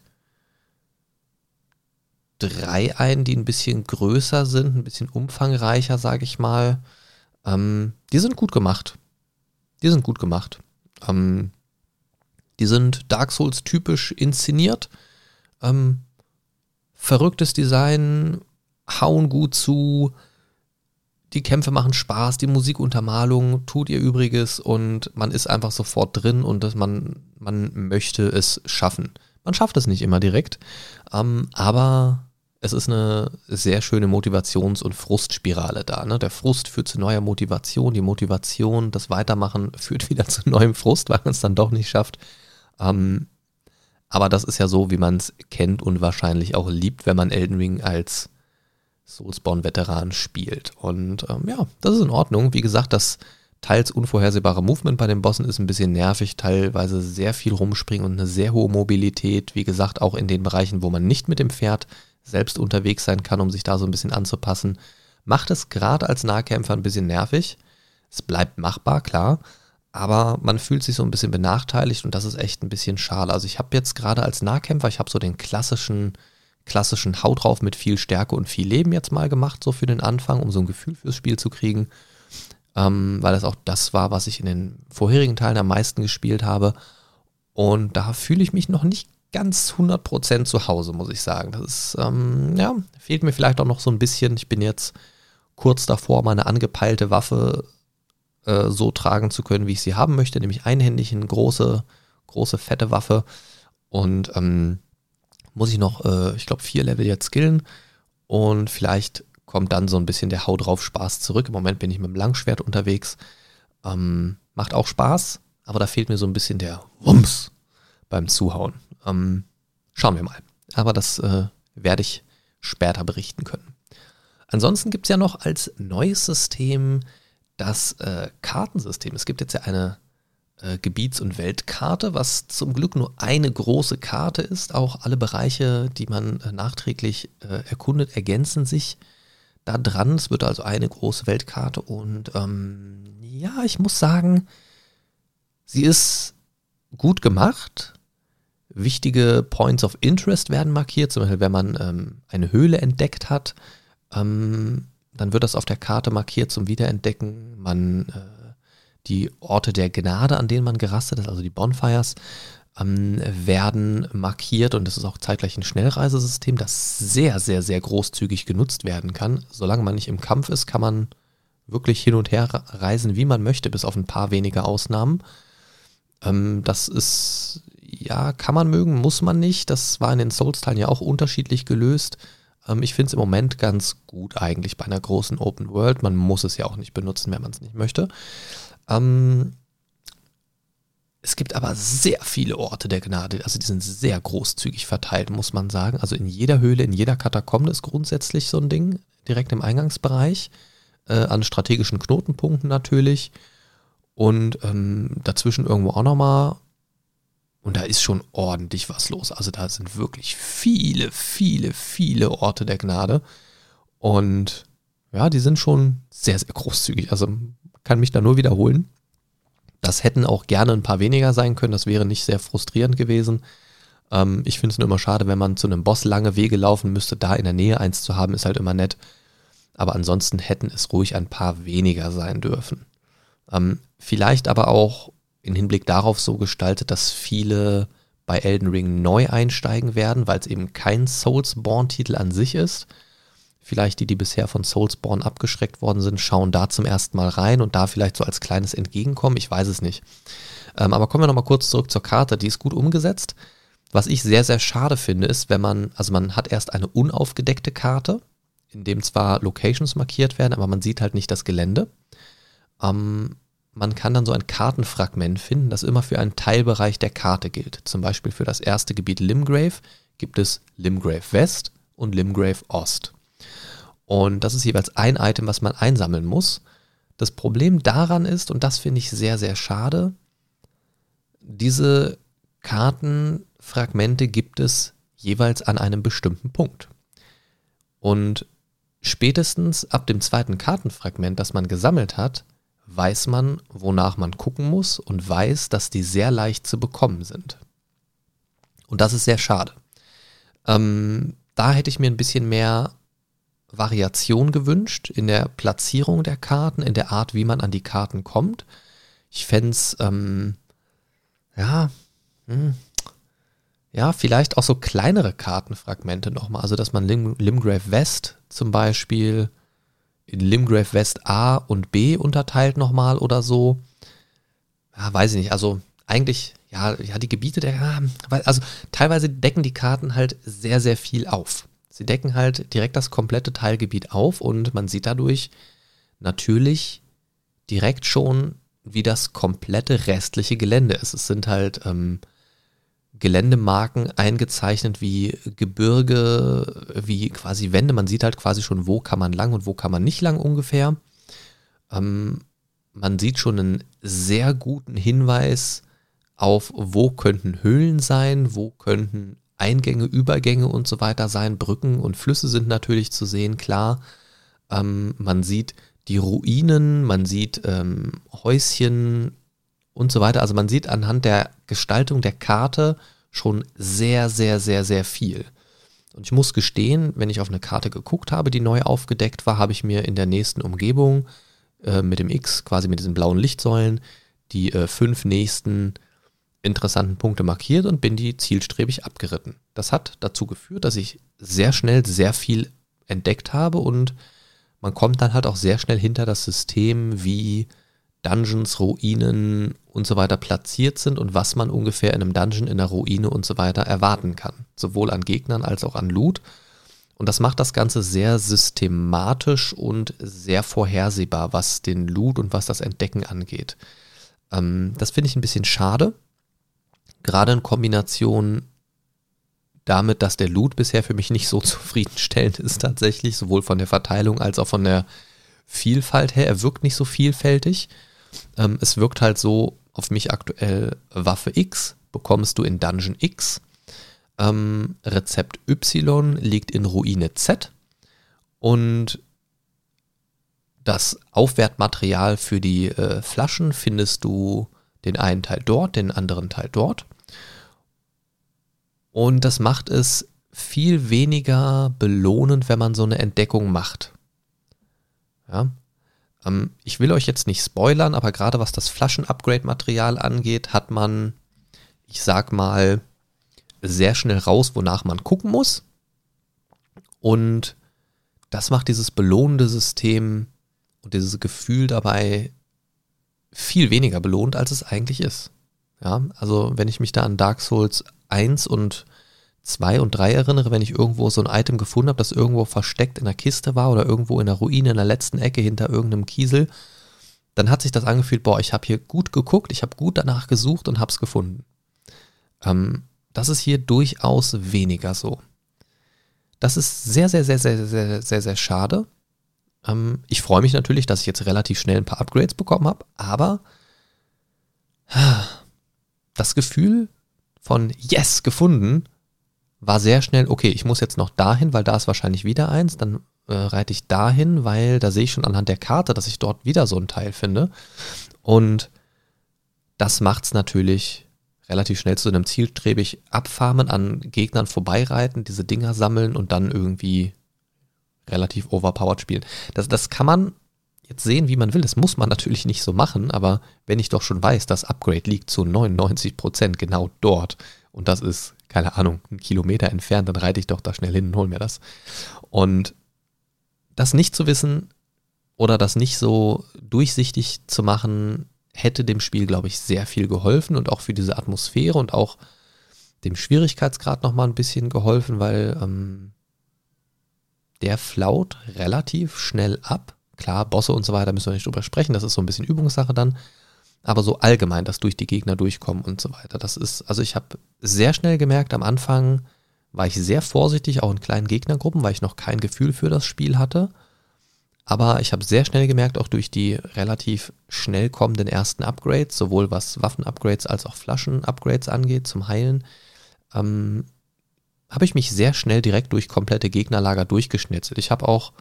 drei ein, die ein bisschen größer sind, ein bisschen umfangreicher, sage ich mal. Ähm, die sind gut gemacht. Die sind gut gemacht. Ähm, die sind Dark Souls typisch inszeniert. Ähm, verrücktes Design, hauen gut zu, die Kämpfe machen Spaß, die Musikuntermalung tut ihr Übriges und man ist einfach sofort drin und dass man, man möchte es schaffen. Man schafft es nicht immer direkt, ähm, aber es ist eine sehr schöne Motivations- und Frustspirale da. Ne? Der Frust führt zu neuer Motivation, die Motivation, das Weitermachen führt wieder zu neuem Frust, weil man es dann doch nicht schafft. Ähm, aber das ist ja so, wie man es kennt und wahrscheinlich auch liebt, wenn man Elden Ring als Soulspawn-Veteran spielt. Und ähm, ja, das ist in Ordnung. Wie gesagt, das teils unvorhersehbare Movement bei den Bossen ist ein bisschen nervig, teilweise sehr viel rumspringen und eine sehr hohe Mobilität. Wie gesagt, auch in den Bereichen, wo man nicht mit dem Pferd selbst unterwegs sein kann, um sich da so ein bisschen anzupassen, macht es gerade als Nahkämpfer ein bisschen nervig. Es bleibt machbar, klar, aber man fühlt sich so ein bisschen benachteiligt und das ist echt ein bisschen schade. Also ich habe jetzt gerade als Nahkämpfer, ich habe so den klassischen klassischen Haut drauf mit viel Stärke und viel Leben jetzt mal gemacht, so für den Anfang, um so ein Gefühl fürs Spiel zu kriegen. Ähm, weil das auch das war, was ich in den vorherigen Teilen am meisten gespielt habe. Und da fühle ich mich noch nicht ganz 100% zu Hause, muss ich sagen. Das ist, ähm, ja, fehlt mir vielleicht auch noch so ein bisschen. Ich bin jetzt kurz davor, meine angepeilte Waffe äh, so tragen zu können, wie ich sie haben möchte, nämlich einhändig eine große, große, fette Waffe. Und ähm, muss ich noch, äh, ich glaube, vier Level jetzt skillen und vielleicht kommt dann so ein bisschen der Hau drauf Spaß zurück. Im Moment bin ich mit dem Langschwert unterwegs. Ähm, macht auch Spaß, aber da fehlt mir so ein bisschen der Wumms beim Zuhauen. Ähm, schauen wir mal. Aber das äh, werde ich später berichten können. Ansonsten gibt es ja noch als neues System das äh, Kartensystem. Es gibt jetzt ja eine äh, Gebiets- und Weltkarte, was zum Glück nur eine große Karte ist. Auch alle Bereiche, die man äh, nachträglich äh, erkundet, ergänzen sich da dran. Es wird also eine große Weltkarte und ähm, ja, ich muss sagen, sie ist gut gemacht. Wichtige Points of Interest werden markiert, zum Beispiel wenn man ähm, eine Höhle entdeckt hat, ähm, dann wird das auf der Karte markiert zum Wiederentdecken. Man äh, die Orte der Gnade, an denen man gerastet ist, also die Bonfires, ähm, werden markiert und das ist auch zeitgleich ein Schnellreisesystem, das sehr, sehr, sehr großzügig genutzt werden kann. Solange man nicht im Kampf ist, kann man wirklich hin und her reisen, wie man möchte, bis auf ein paar wenige Ausnahmen. Ähm, das ist, ja, kann man mögen, muss man nicht. Das war in den Souls-Teilen ja auch unterschiedlich gelöst. Ähm, ich finde es im Moment ganz gut eigentlich bei einer großen Open World. Man muss es ja auch nicht benutzen, wenn man es nicht möchte. Ähm, es gibt aber sehr viele Orte der Gnade, also die sind sehr großzügig verteilt, muss man sagen. Also in jeder Höhle, in jeder Katakombe ist grundsätzlich so ein Ding, direkt im Eingangsbereich, äh, an strategischen Knotenpunkten natürlich. Und ähm, dazwischen irgendwo auch nochmal. Und da ist schon ordentlich was los. Also da sind wirklich viele, viele, viele Orte der Gnade. Und ja, die sind schon sehr, sehr großzügig. Also kann mich da nur wiederholen. Das hätten auch gerne ein paar weniger sein können, das wäre nicht sehr frustrierend gewesen. Ähm, ich finde es nur immer schade, wenn man zu einem Boss lange Wege laufen müsste, da in der Nähe eins zu haben, ist halt immer nett. Aber ansonsten hätten es ruhig ein paar weniger sein dürfen. Ähm, vielleicht aber auch in Hinblick darauf so gestaltet, dass viele bei Elden Ring neu einsteigen werden, weil es eben kein Soulsborne-Titel an sich ist vielleicht die, die bisher von Soulsborne abgeschreckt worden sind, schauen da zum ersten Mal rein und da vielleicht so als kleines Entgegenkommen. Ich weiß es nicht. Ähm, aber kommen wir nochmal kurz zurück zur Karte. Die ist gut umgesetzt. Was ich sehr, sehr schade finde, ist, wenn man, also man hat erst eine unaufgedeckte Karte, in dem zwar Locations markiert werden, aber man sieht halt nicht das Gelände. Ähm, man kann dann so ein Kartenfragment finden, das immer für einen Teilbereich der Karte gilt. Zum Beispiel für das erste Gebiet Limgrave gibt es Limgrave West und Limgrave Ost. Und das ist jeweils ein Item, was man einsammeln muss. Das Problem daran ist, und das finde ich sehr, sehr schade, diese Kartenfragmente gibt es jeweils an einem bestimmten Punkt. Und spätestens ab dem zweiten Kartenfragment, das man gesammelt hat, weiß man, wonach man gucken muss und weiß, dass die sehr leicht zu bekommen sind. Und das ist sehr schade. Ähm, da hätte ich mir ein bisschen mehr Variation gewünscht in der Platzierung der Karten, in der Art, wie man an die Karten kommt. Ich fände es, ähm, ja, hm, ja, vielleicht auch so kleinere Kartenfragmente nochmal. Also, dass man Lim Limgrave West zum Beispiel in Limgrave West A und B unterteilt nochmal oder so. Ja, weiß ich nicht. Also eigentlich, ja, ja, die Gebiete der, also teilweise decken die Karten halt sehr, sehr viel auf. Sie decken halt direkt das komplette Teilgebiet auf und man sieht dadurch natürlich direkt schon, wie das komplette restliche Gelände ist. Es sind halt ähm, Geländemarken eingezeichnet wie Gebirge, wie quasi Wände. Man sieht halt quasi schon, wo kann man lang und wo kann man nicht lang ungefähr. Ähm, man sieht schon einen sehr guten Hinweis auf, wo könnten Höhlen sein, wo könnten Eingänge, Übergänge und so weiter sein. Brücken und Flüsse sind natürlich zu sehen, klar. Ähm, man sieht die Ruinen, man sieht ähm, Häuschen, und so weiter. Also man sieht anhand der Gestaltung der Karte schon sehr, sehr, sehr, sehr viel. Und ich muss gestehen, wenn ich auf eine Karte geguckt habe, die neu aufgedeckt war, habe ich mir in der nächsten Umgebung äh, mit dem X, quasi mit diesen blauen Lichtsäulen, die äh, fünf nächsten interessanten Punkte markiert und bin die zielstrebig abgeritten. Das hat dazu geführt, dass ich sehr schnell sehr viel entdeckt habe und man kommt dann halt auch sehr schnell hinter das System, wie Dungeons, Ruinen und so weiter platziert sind und was man ungefähr in einem Dungeon, in einer Ruine und so weiter erwarten kann. Sowohl an Gegnern als auch an Loot. Und das macht das Ganze sehr systematisch und sehr vorhersehbar, was den Loot und was das Entdecken angeht. Ähm, das finde ich ein bisschen schade. Gerade in Kombination damit, dass der Loot bisher für mich nicht so zufriedenstellend ist tatsächlich, sowohl von der Verteilung als auch von der Vielfalt her. Er wirkt nicht so vielfältig. Ähm, es wirkt halt so auf mich aktuell Waffe X bekommst du in Dungeon X. Ähm, Rezept Y liegt in Ruine Z. Und das Aufwertmaterial für die äh, Flaschen findest du den einen Teil dort, den anderen Teil dort. Und das macht es viel weniger belohnend, wenn man so eine Entdeckung macht. Ja, ähm, ich will euch jetzt nicht spoilern, aber gerade was das Flaschen-Upgrade-Material angeht, hat man, ich sag mal, sehr schnell raus, wonach man gucken muss. Und das macht dieses belohnende System und dieses Gefühl dabei viel weniger belohnt, als es eigentlich ist. Ja, also wenn ich mich da an Dark Souls 1 und 2 und 3 erinnere, wenn ich irgendwo so ein Item gefunden habe, das irgendwo versteckt in der Kiste war oder irgendwo in der Ruine in der letzten Ecke hinter irgendeinem Kiesel, dann hat sich das angefühlt, boah, ich habe hier gut geguckt, ich habe gut danach gesucht und habe es gefunden. Ähm, das ist hier durchaus weniger so. Das ist sehr, sehr, sehr, sehr, sehr, sehr, sehr schade. Ähm, ich freue mich natürlich, dass ich jetzt relativ schnell ein paar Upgrades bekommen habe, aber das Gefühl von Yes, gefunden, war sehr schnell, okay, ich muss jetzt noch dahin, weil da ist wahrscheinlich wieder eins, dann äh, reite ich dahin, weil da sehe ich schon anhand der Karte, dass ich dort wieder so ein Teil finde. Und das macht es natürlich relativ schnell zu einem zielstrebig abfarmen, an Gegnern vorbeireiten, diese Dinger sammeln und dann irgendwie relativ overpowered spielen. Das, das kann man jetzt sehen, wie man will. Das muss man natürlich nicht so machen, aber wenn ich doch schon weiß, das Upgrade liegt zu 99% genau dort und das ist keine Ahnung, einen Kilometer entfernt, dann reite ich doch da schnell hin und hol mir das. Und das nicht zu wissen oder das nicht so durchsichtig zu machen, hätte dem Spiel, glaube ich, sehr viel geholfen und auch für diese Atmosphäre und auch dem Schwierigkeitsgrad nochmal ein bisschen geholfen, weil ähm, der flaut relativ schnell ab. Klar, Bosse und so weiter müssen wir nicht drüber sprechen, das ist so ein bisschen Übungssache dann aber so allgemein, dass durch die Gegner durchkommen und so weiter. Das ist, also ich habe sehr schnell gemerkt, am Anfang war ich sehr vorsichtig, auch in kleinen Gegnergruppen, weil ich noch kein Gefühl für das Spiel hatte. Aber ich habe sehr schnell gemerkt, auch durch die relativ schnell kommenden ersten Upgrades, sowohl was Waffen-Upgrades als auch Flaschen-Upgrades angeht zum Heilen, ähm, habe ich mich sehr schnell direkt durch komplette Gegnerlager durchgeschnitzelt. Ich habe auch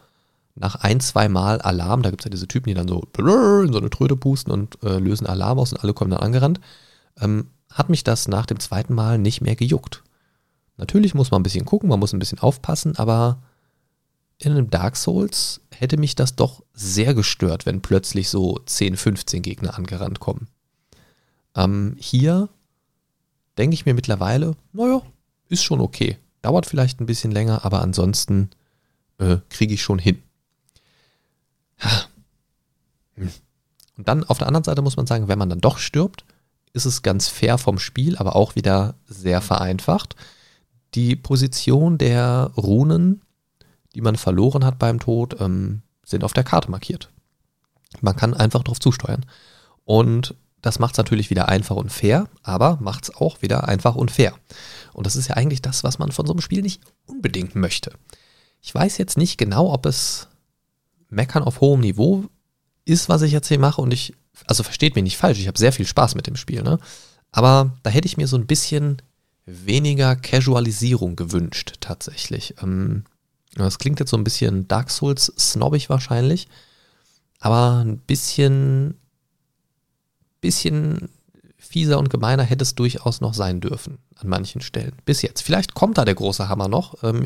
nach ein, zwei Mal Alarm, da gibt es ja diese Typen, die dann so in so eine Tröte pusten und äh, lösen Alarm aus und alle kommen dann angerannt, ähm, hat mich das nach dem zweiten Mal nicht mehr gejuckt. Natürlich muss man ein bisschen gucken, man muss ein bisschen aufpassen, aber in einem Dark Souls hätte mich das doch sehr gestört, wenn plötzlich so 10, 15 Gegner angerannt kommen. Ähm, hier denke ich mir mittlerweile, naja, ist schon okay. Dauert vielleicht ein bisschen länger, aber ansonsten äh, kriege ich schon hin. Und dann auf der anderen Seite muss man sagen, wenn man dann doch stirbt, ist es ganz fair vom Spiel, aber auch wieder sehr vereinfacht. Die Position der Runen, die man verloren hat beim Tod, ähm, sind auf der Karte markiert. Man kann einfach darauf zusteuern. Und das macht es natürlich wieder einfach und fair, aber macht es auch wieder einfach und fair. Und das ist ja eigentlich das, was man von so einem Spiel nicht unbedingt möchte. Ich weiß jetzt nicht genau, ob es Meckern auf hohem Niveau ist, was ich jetzt hier mache. Und ich, also versteht mich nicht falsch, ich habe sehr viel Spaß mit dem Spiel, ne? Aber da hätte ich mir so ein bisschen weniger Casualisierung gewünscht, tatsächlich. Ähm, das klingt jetzt so ein bisschen Dark Souls snobbig wahrscheinlich, aber ein bisschen, bisschen fieser und gemeiner hätte es durchaus noch sein dürfen an manchen Stellen. Bis jetzt. Vielleicht kommt da der große Hammer noch. Ähm,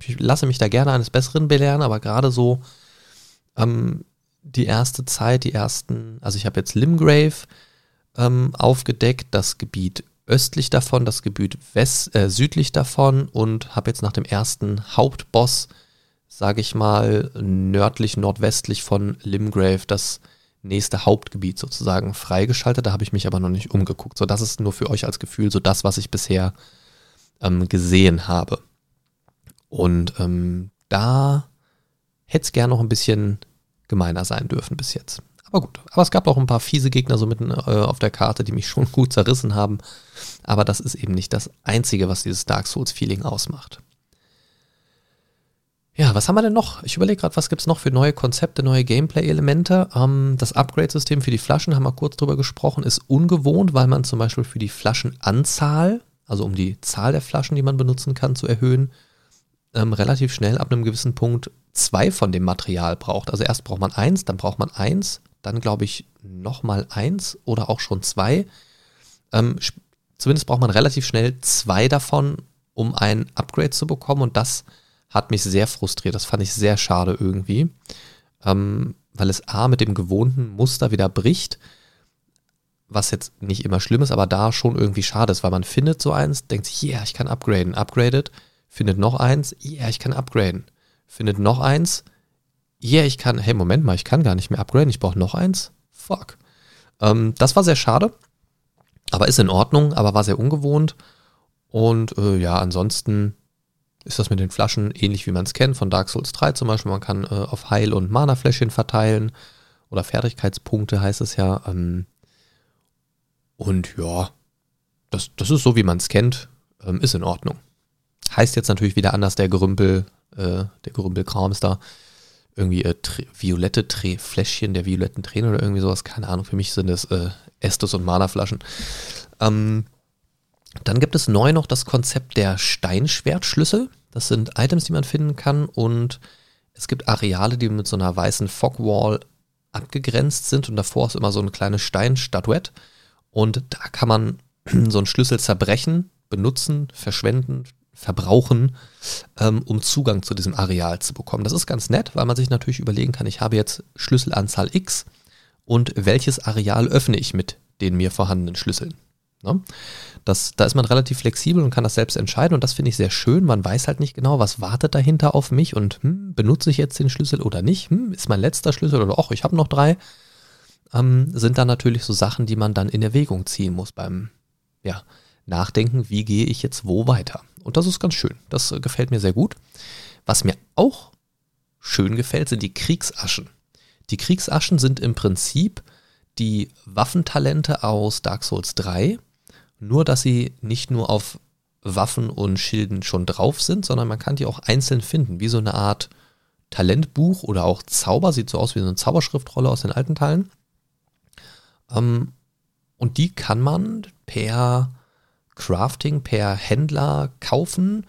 ich lasse mich da gerne eines Besseren belehren, aber gerade so ähm, die erste Zeit, die ersten, also ich habe jetzt Limgrave ähm, aufgedeckt, das Gebiet östlich davon, das Gebiet west, äh, südlich davon und habe jetzt nach dem ersten Hauptboss, sage ich mal, nördlich, nordwestlich von Limgrave das nächste Hauptgebiet sozusagen freigeschaltet. Da habe ich mich aber noch nicht umgeguckt. So, das ist nur für euch als Gefühl so das, was ich bisher ähm, gesehen habe. Und ähm, da hätte es gern noch ein bisschen gemeiner sein dürfen bis jetzt. Aber gut. Aber es gab auch ein paar fiese Gegner so mitten äh, auf der Karte, die mich schon gut zerrissen haben. Aber das ist eben nicht das Einzige, was dieses Dark Souls-Feeling ausmacht. Ja, was haben wir denn noch? Ich überlege gerade, was gibt es noch für neue Konzepte, neue Gameplay-Elemente. Ähm, das Upgrade-System für die Flaschen, haben wir kurz drüber gesprochen, ist ungewohnt, weil man zum Beispiel für die Flaschenanzahl, also um die Zahl der Flaschen, die man benutzen kann, zu erhöhen, ähm, relativ schnell ab einem gewissen Punkt zwei von dem Material braucht. Also erst braucht man eins, dann braucht man eins, dann glaube ich nochmal eins oder auch schon zwei. Ähm, zumindest braucht man relativ schnell zwei davon, um ein Upgrade zu bekommen und das hat mich sehr frustriert. Das fand ich sehr schade irgendwie, ähm, weil es A mit dem gewohnten Muster wieder bricht, was jetzt nicht immer schlimm ist, aber da schon irgendwie schade ist, weil man findet so eins, denkt sich, ja, yeah, ich kann upgraden, upgradet, findet noch eins, ja, yeah, ich kann upgraden, findet noch eins, ja, yeah, ich kann, hey, Moment mal, ich kann gar nicht mehr upgraden, ich brauche noch eins, fuck. Ähm, das war sehr schade, aber ist in Ordnung, aber war sehr ungewohnt und äh, ja, ansonsten ist das mit den Flaschen ähnlich wie man es kennt von Dark Souls 3 zum Beispiel. Man kann äh, auf Heil- und Mana-Fläschchen verteilen oder Fertigkeitspunkte heißt es ja. Ähm, und ja, das, das ist so, wie man es kennt, ähm, ist in Ordnung. Heißt jetzt natürlich wieder anders, der Gerümpel, äh, der ist da irgendwie äh, violette Trä Fläschchen der violetten Tränen oder irgendwie sowas. Keine Ahnung, für mich sind es äh, Estus und Mana-Flaschen. Ähm, dann gibt es neu noch das Konzept der Steinschwertschlüssel. Das sind Items, die man finden kann und es gibt Areale, die mit so einer weißen Fogwall abgegrenzt sind und davor ist immer so eine kleine Steinstatuette und da kann man so einen Schlüssel zerbrechen, benutzen, verschwenden, verbrauchen, ähm, um Zugang zu diesem Areal zu bekommen. Das ist ganz nett, weil man sich natürlich überlegen kann, ich habe jetzt Schlüsselanzahl X und welches Areal öffne ich mit den mir vorhandenen Schlüsseln. Ne? Das, da ist man relativ flexibel und kann das selbst entscheiden und das finde ich sehr schön. Man weiß halt nicht genau, was wartet dahinter auf mich und hm, benutze ich jetzt den Schlüssel oder nicht? Hm, ist mein letzter Schlüssel oder auch, ich habe noch drei. Ähm, sind dann natürlich so Sachen, die man dann in Erwägung ziehen muss beim ja, Nachdenken, wie gehe ich jetzt wo weiter. Und das ist ganz schön. Das äh, gefällt mir sehr gut. Was mir auch schön gefällt, sind die Kriegsaschen. Die Kriegsaschen sind im Prinzip die Waffentalente aus Dark Souls 3, nur, dass sie nicht nur auf Waffen und Schilden schon drauf sind, sondern man kann die auch einzeln finden, wie so eine Art Talentbuch oder auch Zauber, sieht so aus wie so eine Zauberschriftrolle aus den alten Teilen. Ähm, und die kann man per Crafting, per Händler kaufen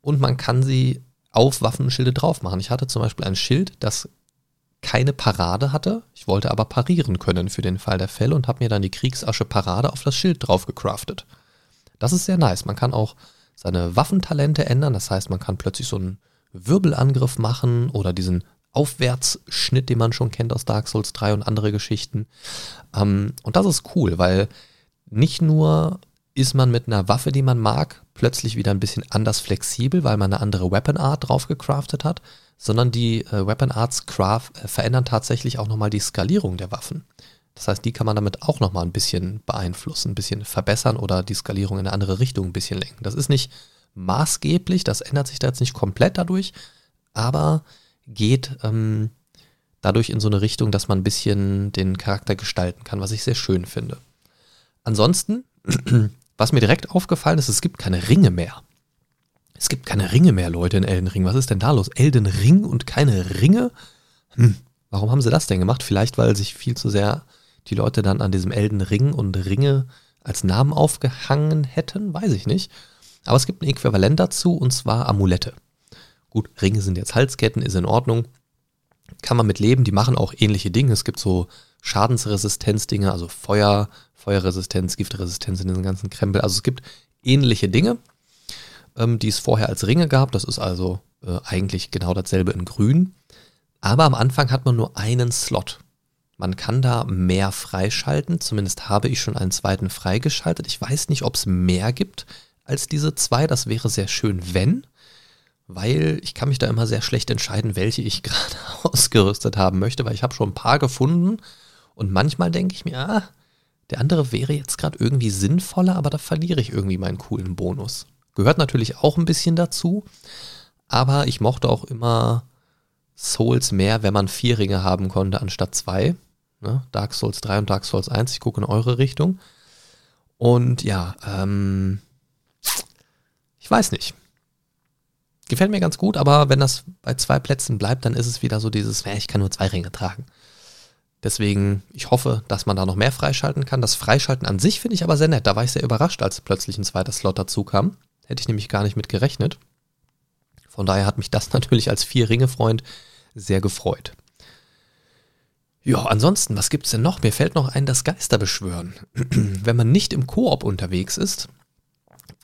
und man kann sie auf Waffenschilde drauf machen. Ich hatte zum Beispiel ein Schild, das keine Parade hatte. Ich wollte aber parieren können für den Fall der Fälle und habe mir dann die Kriegsasche Parade auf das Schild drauf gecraftet. Das ist sehr nice. Man kann auch seine Waffentalente ändern. Das heißt, man kann plötzlich so einen Wirbelangriff machen oder diesen Aufwärtsschnitt, den man schon kennt aus Dark Souls 3 und andere Geschichten. Ähm, und das ist cool, weil nicht nur ist man mit einer Waffe, die man mag, plötzlich wieder ein bisschen anders flexibel, weil man eine andere Weapon Art drauf gecraftet hat, sondern die äh, Weapon Arts Craft äh, verändern tatsächlich auch nochmal die Skalierung der Waffen. Das heißt, die kann man damit auch nochmal ein bisschen beeinflussen, ein bisschen verbessern oder die Skalierung in eine andere Richtung ein bisschen lenken. Das ist nicht maßgeblich, das ändert sich da jetzt nicht komplett dadurch, aber geht ähm, dadurch in so eine Richtung, dass man ein bisschen den Charakter gestalten kann, was ich sehr schön finde. Ansonsten, was mir direkt aufgefallen ist, es gibt keine Ringe mehr. Es gibt keine Ringe mehr, Leute, in Elden Ring. Was ist denn da los? Elden Ring und keine Ringe? Hm, warum haben sie das denn gemacht? Vielleicht, weil sich viel zu sehr die Leute dann an diesem Elden Ring und Ringe als Namen aufgehangen hätten, weiß ich nicht. Aber es gibt ein Äquivalent dazu und zwar Amulette. Gut, Ringe sind jetzt Halsketten, ist in Ordnung. Kann man mit leben, die machen auch ähnliche Dinge. Es gibt so Schadensresistenz-Dinge, also Feuer, Feuerresistenz, Giftresistenz in diesen ganzen Krempel. Also es gibt ähnliche Dinge, ähm, die es vorher als Ringe gab. Das ist also äh, eigentlich genau dasselbe in Grün. Aber am Anfang hat man nur einen Slot. Man kann da mehr freischalten. Zumindest habe ich schon einen zweiten freigeschaltet. Ich weiß nicht, ob es mehr gibt als diese zwei. Das wäre sehr schön, wenn. Weil ich kann mich da immer sehr schlecht entscheiden, welche ich gerade ausgerüstet haben möchte, weil ich habe schon ein paar gefunden und manchmal denke ich mir, ah, der andere wäre jetzt gerade irgendwie sinnvoller, aber da verliere ich irgendwie meinen coolen Bonus. Gehört natürlich auch ein bisschen dazu, aber ich mochte auch immer Souls mehr, wenn man vier Ringe haben konnte anstatt zwei. Ne? Dark Souls 3 und Dark Souls 1, ich gucke in eure Richtung. Und ja, ähm, ich weiß nicht. Gefällt mir ganz gut, aber wenn das bei zwei Plätzen bleibt, dann ist es wieder so dieses, ich kann nur zwei Ringe tragen. Deswegen, ich hoffe, dass man da noch mehr freischalten kann. Das Freischalten an sich finde ich aber sehr nett. Da war ich sehr überrascht, als plötzlich ein zweiter Slot dazu kam. Hätte ich nämlich gar nicht mit gerechnet. Von daher hat mich das natürlich als Vier-Ringe-Freund sehr gefreut. Ja, ansonsten, was gibt's denn noch? Mir fällt noch ein, das Geisterbeschwören. Wenn man nicht im Koop unterwegs ist,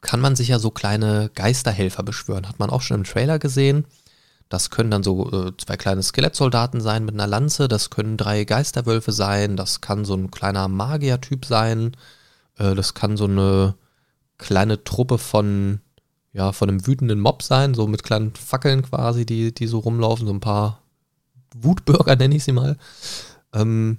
kann man sich ja so kleine Geisterhelfer beschwören. Hat man auch schon im Trailer gesehen. Das können dann so äh, zwei kleine Skelettsoldaten sein mit einer Lanze. Das können drei Geisterwölfe sein. Das kann so ein kleiner Magier-Typ sein. Äh, das kann so eine kleine Truppe von, ja, von einem wütenden Mob sein. So mit kleinen Fackeln quasi, die, die so rumlaufen. So ein paar Wutbürger nenne ich sie mal. Ähm,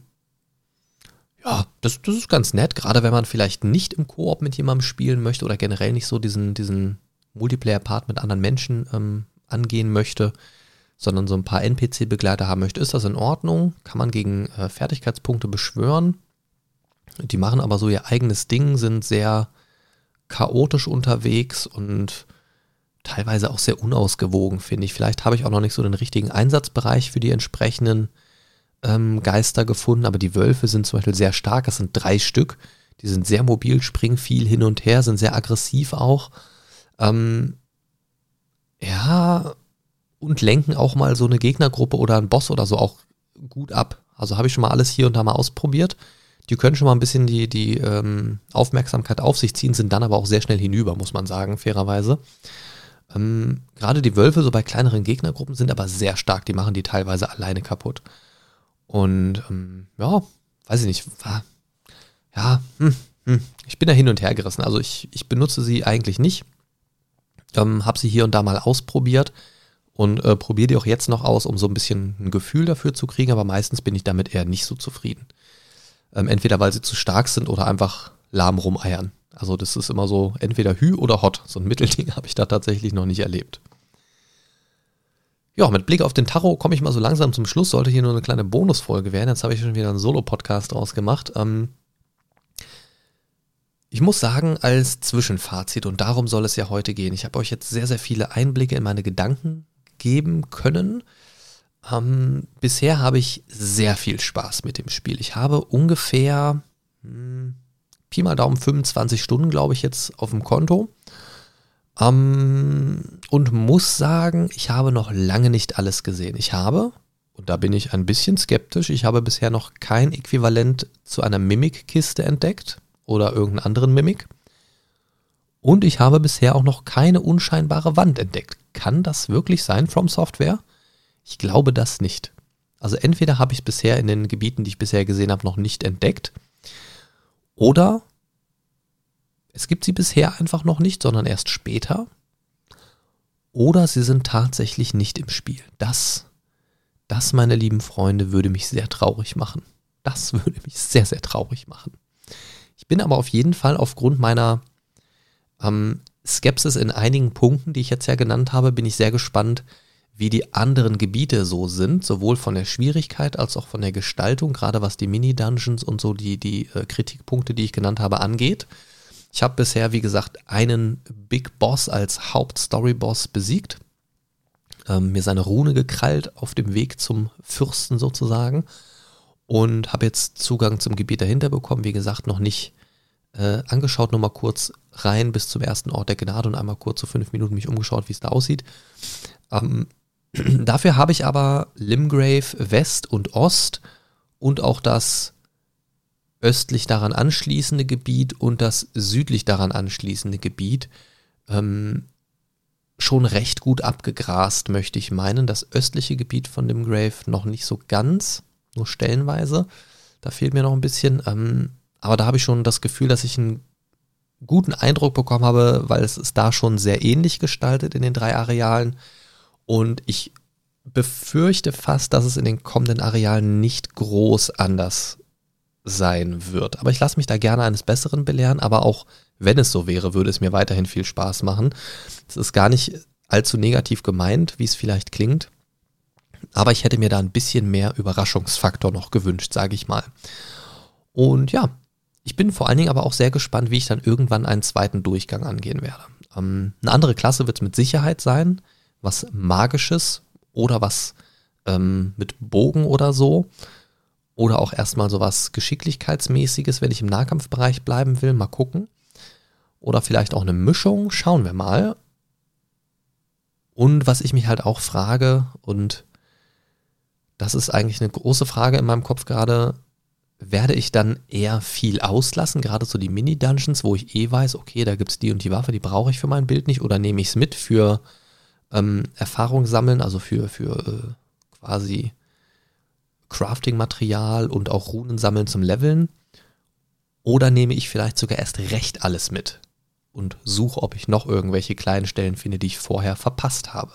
ja, das, das ist ganz nett, gerade wenn man vielleicht nicht im Koop mit jemandem spielen möchte oder generell nicht so diesen, diesen Multiplayer-Part mit anderen Menschen ähm, angehen möchte, sondern so ein paar NPC-Begleiter haben möchte, ist das in Ordnung. Kann man gegen äh, Fertigkeitspunkte beschwören. Die machen aber so ihr eigenes Ding, sind sehr chaotisch unterwegs und teilweise auch sehr unausgewogen, finde ich. Vielleicht habe ich auch noch nicht so den richtigen Einsatzbereich für die entsprechenden ähm, Geister gefunden, aber die Wölfe sind zum Beispiel sehr stark. Das sind drei Stück. Die sind sehr mobil, springen viel hin und her, sind sehr aggressiv auch. Ähm, ja, und lenken auch mal so eine Gegnergruppe oder einen Boss oder so auch gut ab. Also habe ich schon mal alles hier und da mal ausprobiert. Die können schon mal ein bisschen die, die ähm, Aufmerksamkeit auf sich ziehen, sind dann aber auch sehr schnell hinüber, muss man sagen, fairerweise. Ähm, Gerade die Wölfe, so bei kleineren Gegnergruppen, sind aber sehr stark. Die machen die teilweise alleine kaputt. Und ähm, ja, weiß ich nicht, war, ja, hm, hm, ich bin da hin und her gerissen. Also ich, ich benutze sie eigentlich nicht. Ähm, habe sie hier und da mal ausprobiert und äh, probiere die auch jetzt noch aus, um so ein bisschen ein Gefühl dafür zu kriegen, aber meistens bin ich damit eher nicht so zufrieden. Ähm, entweder weil sie zu stark sind oder einfach lahm rumeiern. Also das ist immer so entweder Hü oder Hot. So ein Mittelding habe ich da tatsächlich noch nicht erlebt. Ja, mit Blick auf den Tacho komme ich mal so langsam zum Schluss. Sollte hier nur eine kleine Bonusfolge werden. Jetzt habe ich schon wieder einen Solo-Podcast draus gemacht. Ähm ich muss sagen, als Zwischenfazit, und darum soll es ja heute gehen, ich habe euch jetzt sehr, sehr viele Einblicke in meine Gedanken geben können. Ähm, bisher habe ich sehr viel Spaß mit dem Spiel. Ich habe ungefähr hm, Pi mal Daumen 25 Stunden, glaube ich, jetzt auf dem Konto. Ähm, und muss sagen, ich habe noch lange nicht alles gesehen. Ich habe, und da bin ich ein bisschen skeptisch, ich habe bisher noch kein Äquivalent zu einer Mimik-Kiste entdeckt oder irgendeinen anderen Mimik. Und ich habe bisher auch noch keine unscheinbare Wand entdeckt. Kann das wirklich sein From Software? Ich glaube das nicht. Also entweder habe ich es bisher in den Gebieten, die ich bisher gesehen habe, noch nicht entdeckt. Oder es gibt sie bisher einfach noch nicht, sondern erst später. oder sie sind tatsächlich nicht im Spiel. Das, das, meine lieben Freunde, würde mich sehr traurig machen. Das würde mich sehr, sehr traurig machen. Ich bin aber auf jeden Fall aufgrund meiner ähm, Skepsis in einigen Punkten, die ich jetzt ja genannt habe, bin ich sehr gespannt, wie die anderen Gebiete so sind, sowohl von der Schwierigkeit als auch von der Gestaltung, gerade was die Mini-Dungeons und so die, die äh, Kritikpunkte, die ich genannt habe, angeht. Ich habe bisher, wie gesagt, einen Big Boss als Hauptstory-Boss besiegt, ähm, mir seine Rune gekrallt auf dem Weg zum Fürsten sozusagen und habe jetzt Zugang zum Gebiet dahinter bekommen, wie gesagt, noch nicht äh, angeschaut, nur mal kurz rein bis zum ersten Ort der Gnade und einmal kurz so fünf Minuten mich umgeschaut, wie es da aussieht. Ähm, dafür habe ich aber Limgrave West und Ost und auch das östlich daran anschließende Gebiet und das südlich daran anschließende Gebiet ähm, schon recht gut abgegrast, möchte ich meinen. Das östliche Gebiet von Limgrave noch nicht so ganz, nur stellenweise. Da fehlt mir noch ein bisschen. Ähm, aber da habe ich schon das Gefühl, dass ich einen guten Eindruck bekommen habe, weil es ist da schon sehr ähnlich gestaltet in den drei Arealen. Und ich befürchte fast, dass es in den kommenden Arealen nicht groß anders sein wird. Aber ich lasse mich da gerne eines Besseren belehren, aber auch wenn es so wäre, würde es mir weiterhin viel Spaß machen. Es ist gar nicht allzu negativ gemeint, wie es vielleicht klingt. Aber ich hätte mir da ein bisschen mehr Überraschungsfaktor noch gewünscht, sage ich mal. Und ja, ich bin vor allen Dingen aber auch sehr gespannt, wie ich dann irgendwann einen zweiten Durchgang angehen werde. Ähm, eine andere Klasse wird es mit Sicherheit sein, was Magisches oder was ähm, mit Bogen oder so. Oder auch erstmal sowas Geschicklichkeitsmäßiges, wenn ich im Nahkampfbereich bleiben will. Mal gucken. Oder vielleicht auch eine Mischung. Schauen wir mal. Und was ich mich halt auch frage, und das ist eigentlich eine große Frage in meinem Kopf gerade, werde ich dann eher viel auslassen, gerade so die Mini-Dungeons, wo ich eh weiß, okay, da gibt es die und die Waffe, die brauche ich für mein Bild nicht, oder nehme ich es mit für ähm, Erfahrung sammeln, also für, für äh, quasi Crafting-Material und auch Runen sammeln zum Leveln? Oder nehme ich vielleicht sogar erst recht alles mit und suche, ob ich noch irgendwelche kleinen Stellen finde, die ich vorher verpasst habe?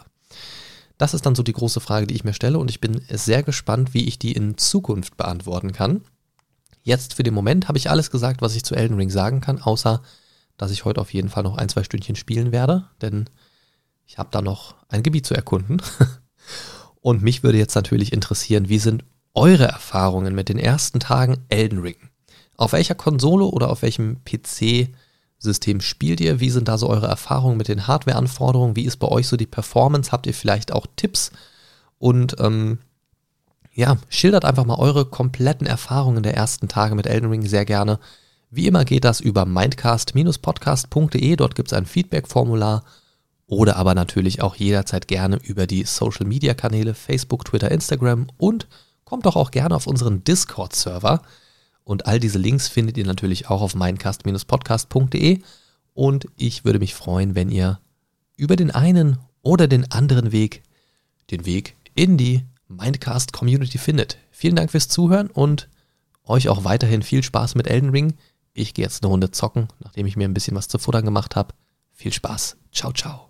Das ist dann so die große Frage, die ich mir stelle und ich bin sehr gespannt, wie ich die in Zukunft beantworten kann. Jetzt für den Moment habe ich alles gesagt, was ich zu Elden Ring sagen kann, außer dass ich heute auf jeden Fall noch ein, zwei Stündchen spielen werde, denn ich habe da noch ein Gebiet zu erkunden. Und mich würde jetzt natürlich interessieren, wie sind eure Erfahrungen mit den ersten Tagen Elden Ring? Auf welcher Konsole oder auf welchem PC-System spielt ihr? Wie sind da so eure Erfahrungen mit den Hardware-Anforderungen? Wie ist bei euch so die Performance? Habt ihr vielleicht auch Tipps? Und ähm, ja, schildert einfach mal eure kompletten Erfahrungen der ersten Tage mit Elden Ring sehr gerne. Wie immer geht das über mindcast-podcast.de. Dort gibt es ein Feedback-Formular oder aber natürlich auch jederzeit gerne über die Social Media Kanäle Facebook, Twitter, Instagram und kommt doch auch gerne auf unseren Discord-Server. Und all diese Links findet ihr natürlich auch auf mindcast-podcast.de. Und ich würde mich freuen, wenn ihr über den einen oder den anderen Weg den Weg in die Mindcast Community findet. Vielen Dank fürs Zuhören und euch auch weiterhin viel Spaß mit Elden Ring. Ich gehe jetzt eine Runde zocken, nachdem ich mir ein bisschen was zu futtern gemacht habe. Viel Spaß. Ciao, ciao.